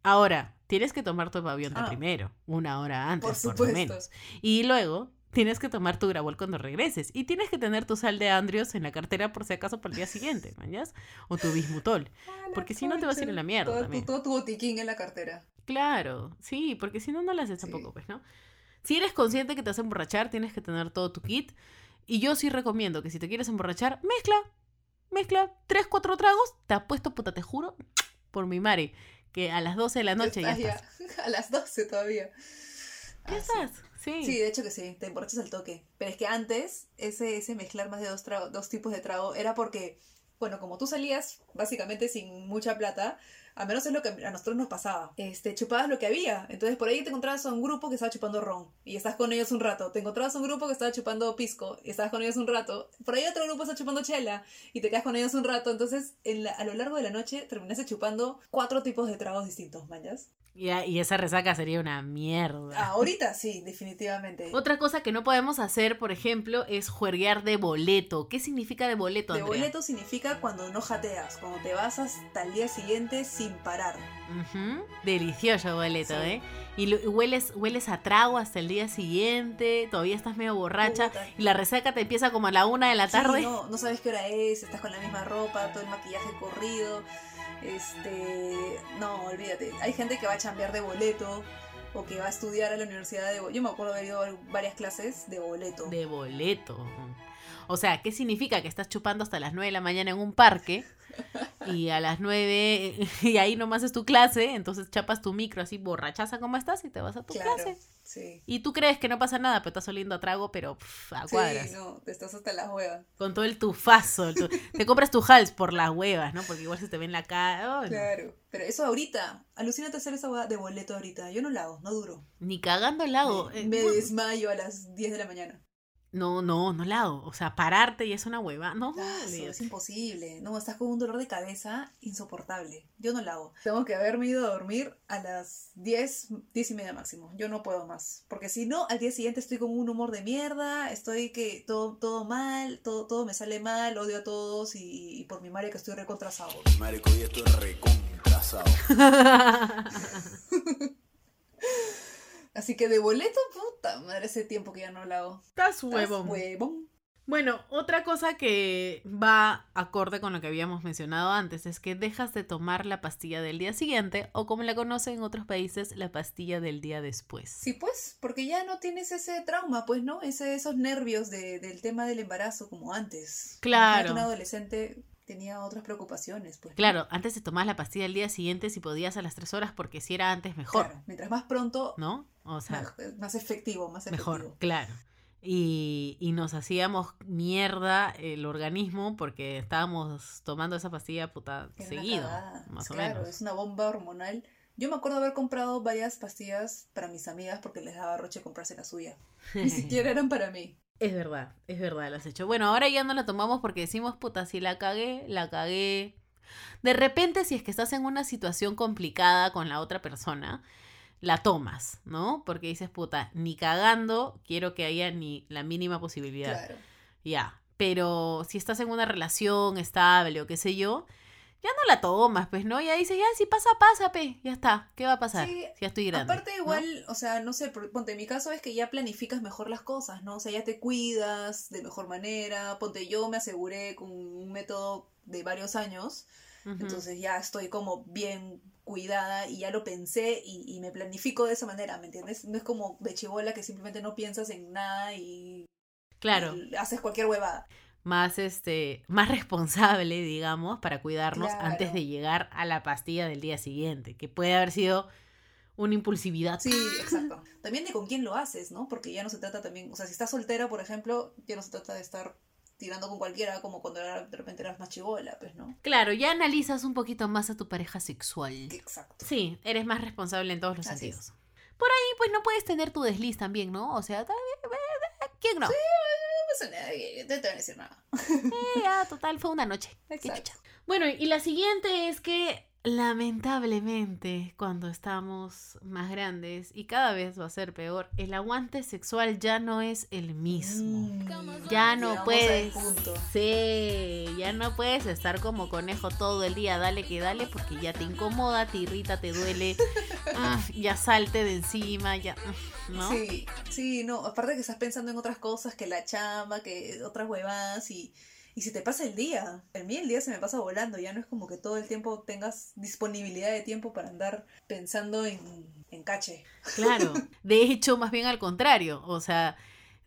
Ahora, tienes que tomar tu pavionta Ah. primero, una hora antes, Por por, lo supuesto. menos. Y luego tienes que tomar tu grabol cuando regreses. Y tienes que tener tu sal de andrios en la cartera por si acaso para el día siguiente, ¿mañas? O tu bismutol. Porque si no te vas a ir en la mierda Todo, también. todo tu botiquín en la cartera. Claro, sí, porque si no, no lo haces Sí. tampoco, pues, ¿no? Si eres consciente que te vas a emborrachar, tienes que tener todo tu kit. Y yo sí recomiendo que si te quieres emborrachar, mezcla. Mezcla tres, cuatro tragos. Te apuesto, puta, te juro, por mi madre, que a las 12 de la noche ya estás. [LAUGHS] A las 12 todavía. Ya Ah, sí. estás, sí. Sí, de hecho que sí, te emborrachas al toque. Pero es que antes, ese, ese mezclar más de dos, trago- dos tipos de trago era porque, bueno, como tú salías básicamente sin mucha plata, a menos es lo que a nosotros nos pasaba. Este, chupabas lo que había. Entonces por ahí te encontrabas a un grupo que estaba chupando ron y estás con ellos un rato. Te encontrabas a un grupo que estaba chupando pisco y estabas con ellos un rato. Por ahí otro grupo está chupando chela y te quedas con ellos un rato. Entonces, en la- a lo largo de la noche terminaste chupando cuatro tipos de tragos distintos, mañas. Y, y esa resaca sería una mierda. Ahorita sí, definitivamente. Otra cosa que no podemos hacer, por ejemplo, es juerguear de boleto. ¿Qué significa de boleto, De boleto significa cuando no jateas, cuando te vas hasta el día siguiente sin parar. Delicioso boleto, Sí. ¿eh? Y lo- y hueles, hueles a trago hasta el día siguiente, todavía estás medio borracha Puta. y la resaca te empieza como a la una de la Sí, tarde. no, no sabes qué hora es, estás con la misma ropa, todo el maquillaje corrido. Este, no, olvídate. Hay gente que va a chambear de boleto o que va a estudiar a la universidad de boleto. Yo me acuerdo de haber ido a varias clases de boleto. De boleto. O sea, ¿qué significa? Que estás chupando hasta las 9 de la mañana en un parque y a las 9 [LAUGHS] y ahí nomás es tu clase, entonces chapas tu micro así borrachaza como estás y te vas a tu Claro, clase. sí. Y tú crees que no pasa nada, pero estás oliendo a trago, pero pff, a cuadras. Sí, no, te estás hasta las huevas. Con todo el tufazo. el tu- Te compras tu hals por las huevas, ¿no? Porque igual se te ve en la cara. no. Claro. Pero eso ahorita, alucínate hacer esa hueá de boleto ahorita. Yo no la hago, no duro. Ni cagando el lago. Me, Eh, me desmayo a las 10 de la mañana. No, no, no la hago. O sea, pararte y es una hueva. No, eso olvídate. es imposible. No, estás con un dolor de cabeza insoportable. Yo no la hago. Tengo que haberme ido a dormir a las 10, 10 y media máximo. Yo no puedo más. Porque si no, al día siguiente estoy con un humor de mierda, estoy que todo, todo mal, todo, todo me sale mal, odio a todos y, y por mi madre que estoy recontrasado. Marico, y esto es recontrasado. [LAUGHS] [LAUGHS] Así que de boleto, puta madre, ese tiempo que ya no la hago. Estás Estás huevón. huevón. Bueno, otra cosa que va acorde con lo que habíamos mencionado antes es que dejas de tomar la pastilla del día siguiente o como la conocen en otros países, la pastilla del día después. Sí, pues, porque ya no tienes ese trauma, pues, ¿no? Ese, esos nervios de- del tema del embarazo como antes. Claro. Un adolescente tenía otras preocupaciones, pues. Claro, antes te tomabas la pastilla el día siguiente si podías a las tres horas porque si era antes mejor, Claro, Mientras más pronto, ¿no? O sea, más, más efectivo, más efectivo. mejor, claro. Y, y nos hacíamos mierda el organismo porque estábamos tomando esa pastilla puta Era seguido, más o claro, menos. es una bomba hormonal. Yo me acuerdo haber comprado varias pastillas para mis amigas porque les daba roche comprarse la suya. [LAUGHS] Ni siquiera eran para mí. Es verdad, es verdad, lo has hecho. Bueno, ahora ya no la tomamos porque decimos, puta, si la cagué, la cagué. De repente, si es que estás en una situación complicada con la otra persona, la tomas, ¿no? Porque dices, puta, ni cagando quiero que haya ni la mínima posibilidad. Claro. Ya. Pero si estás en una relación estable o qué sé yo, ya no la tomas, pues, ¿no? Ya dices, ya, si pasa, pasa, pe. Ya está. ¿Qué va a pasar? Sí, ya estoy grande. Aparte ¿no? igual, o sea, no sé, ponte, en mi caso es que ya planificas mejor las cosas, ¿no? O sea, ya te cuidas de mejor manera. Ponte, yo me aseguré con un método de varios años, entonces ya estoy como bien cuidada y ya lo pensé y, y me planifico de esa manera, ¿me entiendes? No es como de chivola que simplemente no piensas en nada y, Claro. y haces cualquier huevada. más este más responsable digamos para cuidarnos Claro. antes de llegar a la pastilla del día siguiente que puede haber sido una impulsividad Sí, [LAUGHS] exacto. También de con quién lo haces, ¿no? Porque ya no se trata también, o sea, si estás soltera, por ejemplo, ya no se trata de estar tirando con cualquiera como cuando era- de repente eras más chivola, pues, ¿no? claro ya analizas un poquito más a tu pareja sexual Exacto. sí eres más responsable en todos los Así sentidos por ahí pues no puedes tener tu desliz también no o sea también, eh, quién no No pasa nada, que- no te van a decir nada. [LAUGHS] Eh, ya, total fue una noche Exacto. bueno y la siguiente es que lamentablemente cuando estamos más grandes y cada vez va a ser peor el aguante sexual ya no es el mismo Mm, Ya no puedes. Sí, ya no puedes estar como conejo todo el día, dale que dale, porque ya te incomoda, te irrita, te duele, [LAUGHS] ah, ya salte de encima, ya, ¿no? Sí, sí, no, aparte que estás pensando en otras cosas, que la chamba, que otras huevadas y, y si te pasa el día, a mí el día se me pasa volando, ya no es como que todo el tiempo tengas disponibilidad de tiempo para andar pensando en, en cache. Claro. [LAUGHS] De hecho, más bien al contrario, o sea,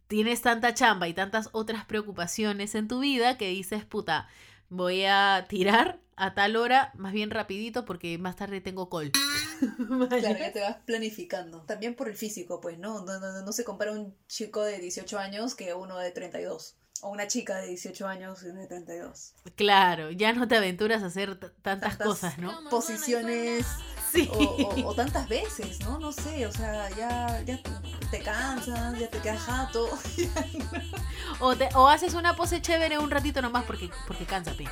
tienes tanta chamba y tantas otras preocupaciones en tu vida que dices, puta, voy a tirar a tal hora, más bien rapidito, porque más tarde tengo call. [LAUGHS] Claro, ya te vas planificando. También por el físico, pues, ¿no? No, no, no se compara un chico de 18 años que uno de 32. O una chica de 18 años y de 32. Claro, ya no te aventuras a hacer tantas, Tantas cosas, ¿no? Posiciones Sí. o, o- o tantas veces, ¿no? No sé, o sea, ya, ya te cansas, ya te quedas jato. O, te- o haces una pose chévere un ratito nomás porque, porque cansa, pe.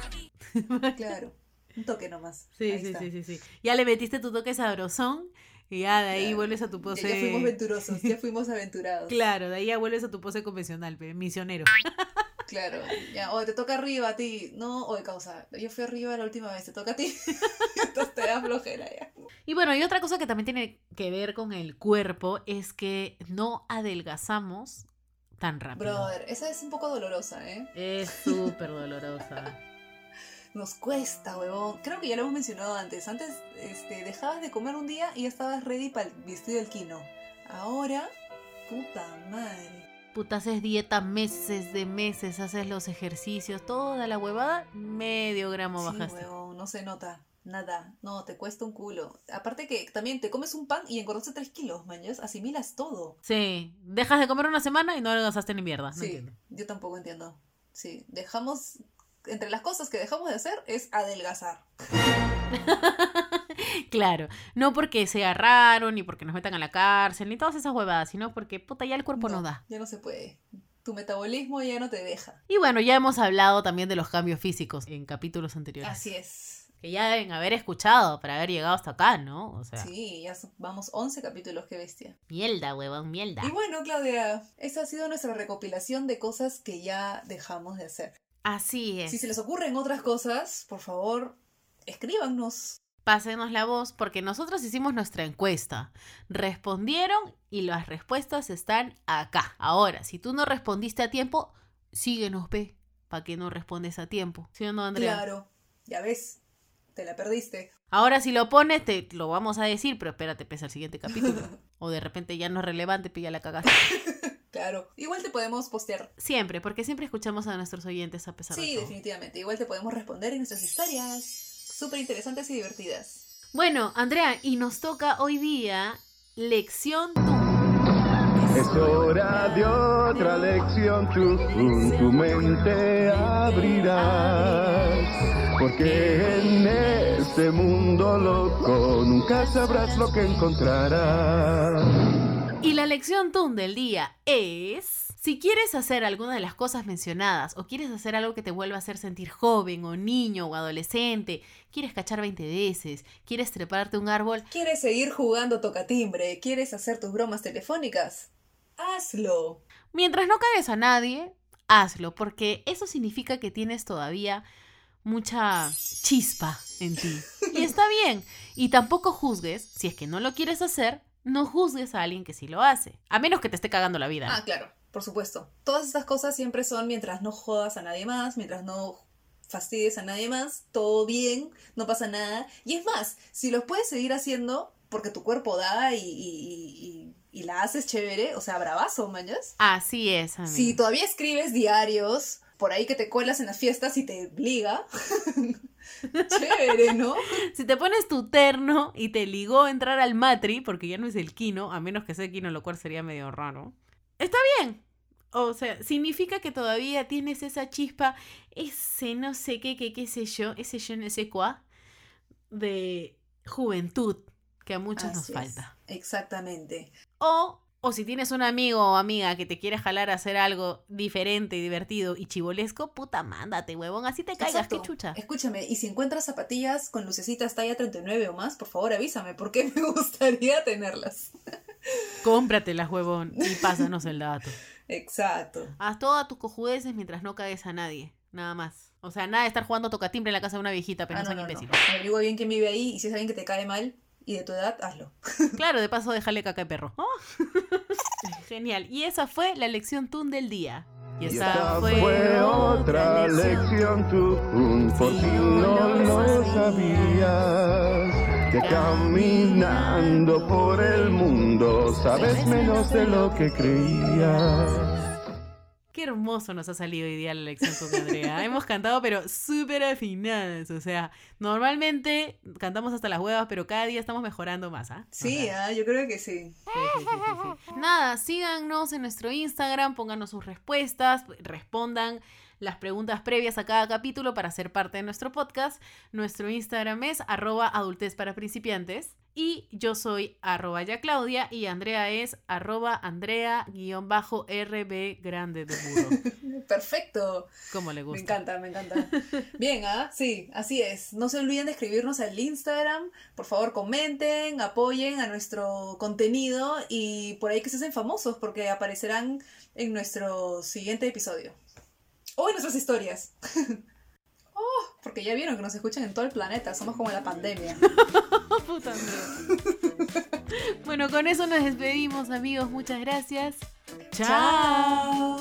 claro, un toque nomás. Sí, Ahí sí, está. sí, sí, sí. Ya le metiste tu toque sabrosón y ya de ahí Claro. vuelves a tu Ya, pose. ya fuimos venturosos, ya fuimos aventurados. Claro, de ahí ya vuelves a tu pose convencional, misionero. [LAUGHS] Claro, ya, o te toca arriba a ti. No, o de causa, yo fui arriba la última vez, te toca a ti. [LAUGHS] Entonces te da flojera ya. Y bueno, y otra cosa que también tiene que ver con el cuerpo es que no adelgazamos tan rápido. Brother, esa es un poco dolorosa, ¿eh? Es súper dolorosa. Nos cuesta, huevón. Creo que ya lo hemos mencionado antes. Antes este, dejabas de comer un día y ya estabas ready para el vestido del quino. Ahora, puta madre. Puta, haces dieta meses de meses, haces los ejercicios, toda la huevada, medio gramo Sí, bajaste. huevón, no se nota. Nada. No, te cuesta un culo. Aparte que también te comes un pan y engordaste 3 kilos, mañas. Asimilas todo. Sí, dejas de comer una semana y no adelgazaste ni mierda. No sí, entiendo. yo tampoco entiendo. Sí, dejamos... Entre las cosas que dejamos de hacer es adelgazar. [LAUGHS] Claro, no porque sea raro, ni porque nos metan a la cárcel, ni todas esas huevadas, sino porque puta ya el cuerpo no, da. Ya no se puede. Tu metabolismo ya no te deja. Y bueno, ya hemos hablado también de los cambios físicos en capítulos anteriores. Así es. Que ya deben haber escuchado para haber llegado hasta acá, ¿no? O sea, Sí, ya vamos 11 capítulos, qué bestia. mierda, huevón, mierda. Y bueno, Claudia, esa ha sido nuestra recopilación de cosas que ya dejamos de hacer. Así es. Si se les ocurren otras cosas, por favor, escríbanos. Pásenos la voz porque nosotros hicimos nuestra encuesta. Respondieron y las respuestas están acá. Ahora, si tú no respondiste a tiempo, síguenos, P. ¿Para que no respondes a tiempo? ¿Sí o no, Andrea? Claro, ya ves, te la perdiste. Ahora, si lo pones, te lo vamos a decir, pero espérate, pesa el siguiente capítulo. [LAUGHS] o de repente ya no es relevante, ya la cagaste. [LAUGHS] Claro, igual te podemos postear. Siempre, porque siempre escuchamos a nuestros oyentes a pesar de Sí, todo. definitivamente. Igual te podemos responder en nuestras historias. Súper interesantes y divertidas. Bueno, Andrea, y nos toca hoy día lección tú. Es hora de otra lección, tú tu mente abrirás. Porque en este mundo loco nunca sabrás lo que encontrarás. Y la lección TUN del día es, si quieres hacer alguna de las cosas mencionadas o quieres hacer algo que te vuelva a hacer sentir joven o niño o adolescente, quieres cachar 20 veces, quieres treparte un árbol, ¿Quieres seguir jugando tocatimbre? ¿Quieres hacer tus bromas telefónicas? Hazlo. mientras no cagues a nadie, hazlo, porque eso significa que tienes todavía mucha chispa en ti. Y está bien. Y tampoco juzgues, si es que no lo quieres hacer, no juzgues a alguien que sí lo hace. A menos que te esté cagando la vida. Ah, claro, por supuesto. Todas estas cosas siempre son mientras no jodas a nadie más, mientras no fastidies a nadie más, todo bien, no pasa nada. Y es más, si los puedes seguir haciendo porque tu cuerpo da y, y- y- y- y la haces chévere, o sea, bravazo, mañas. Así es. Si todavía escribes diarios, por ahí que te cuelas en las fiestas y te liga. [LAUGHS] chévere, ¿no? Si te pones tu terno y te ligó a entrar al matri, porque ya no es el kino, a menos que sea kino, lo cual sería medio raro. Está bien. O sea, significa que todavía tienes esa chispa, ese no sé qué, qué, qué sé yo, ese yo no sé cuá, de juventud que a muchos nos es. falta. Exactamente. O, o si tienes un amigo o amiga que te quiere jalar a hacer algo diferente, divertido y chivolesco, puta, mándate, huevón, así te caigas, Exacto. qué chucha. Escúchame, y si encuentras zapatillas con lucecitas talla 39 o más, por favor avísame, porque [LAUGHS] me gustaría tenerlas. [LAUGHS] Cómpratelas, huevón, y pásanos el dato. Exacto. Haz todas tus cojudeces mientras no cagues a nadie. Nada más. O sea, nada de estar jugando tocatimbre en la casa de una viejita, pero Ah, no no, no. Averigua bien quién vive ahí y si es alguien que te cae mal y de tu edad, hazlo. [LAUGHS] Claro, de paso, déjale caca de perro. Oh. [LAUGHS] Genial. Y esa fue la lección TUN del día. Y Y esa fue, fue otra lección, tú un por si no lo sabías. Que caminando por el mundo sabes menos de lo que creías. Qué hermoso nos ha salido hoy día la lección TUN de Andrea. [LAUGHS] Hemos cantado, pero súper afinadas. O sea, normalmente cantamos hasta las huevas, pero cada día estamos mejorando más, ¿ah? Sí, ah, yo creo que sí. Nada, síganos en nuestro Instagram, pónganos sus respuestas, respondan las preguntas previas a cada capítulo para ser parte de nuestro podcast. Nuestro Instagram es arroba adultez para principiantes. Y yo soy arroba ya Claudia y Andrea es arroba Andrea guion bajo RB grande de burro. [LAUGHS] Perfecto. Como le Me gusta. encanta, me encanta. Bien, ah, sí, así es. No se olviden de escribirnos al Instagram. Por favor, comenten, apoyen a nuestro contenido y por ahí que se hacen famosos porque aparecerán en nuestro siguiente episodio. O en nuestras historias. [LAUGHS] ¡Oh! Porque ya vieron que nos escuchan en todo el planeta, somos como la pandemia. [LAUGHS] Bueno, con eso nos despedimos, amigos. Muchas gracias. Chao.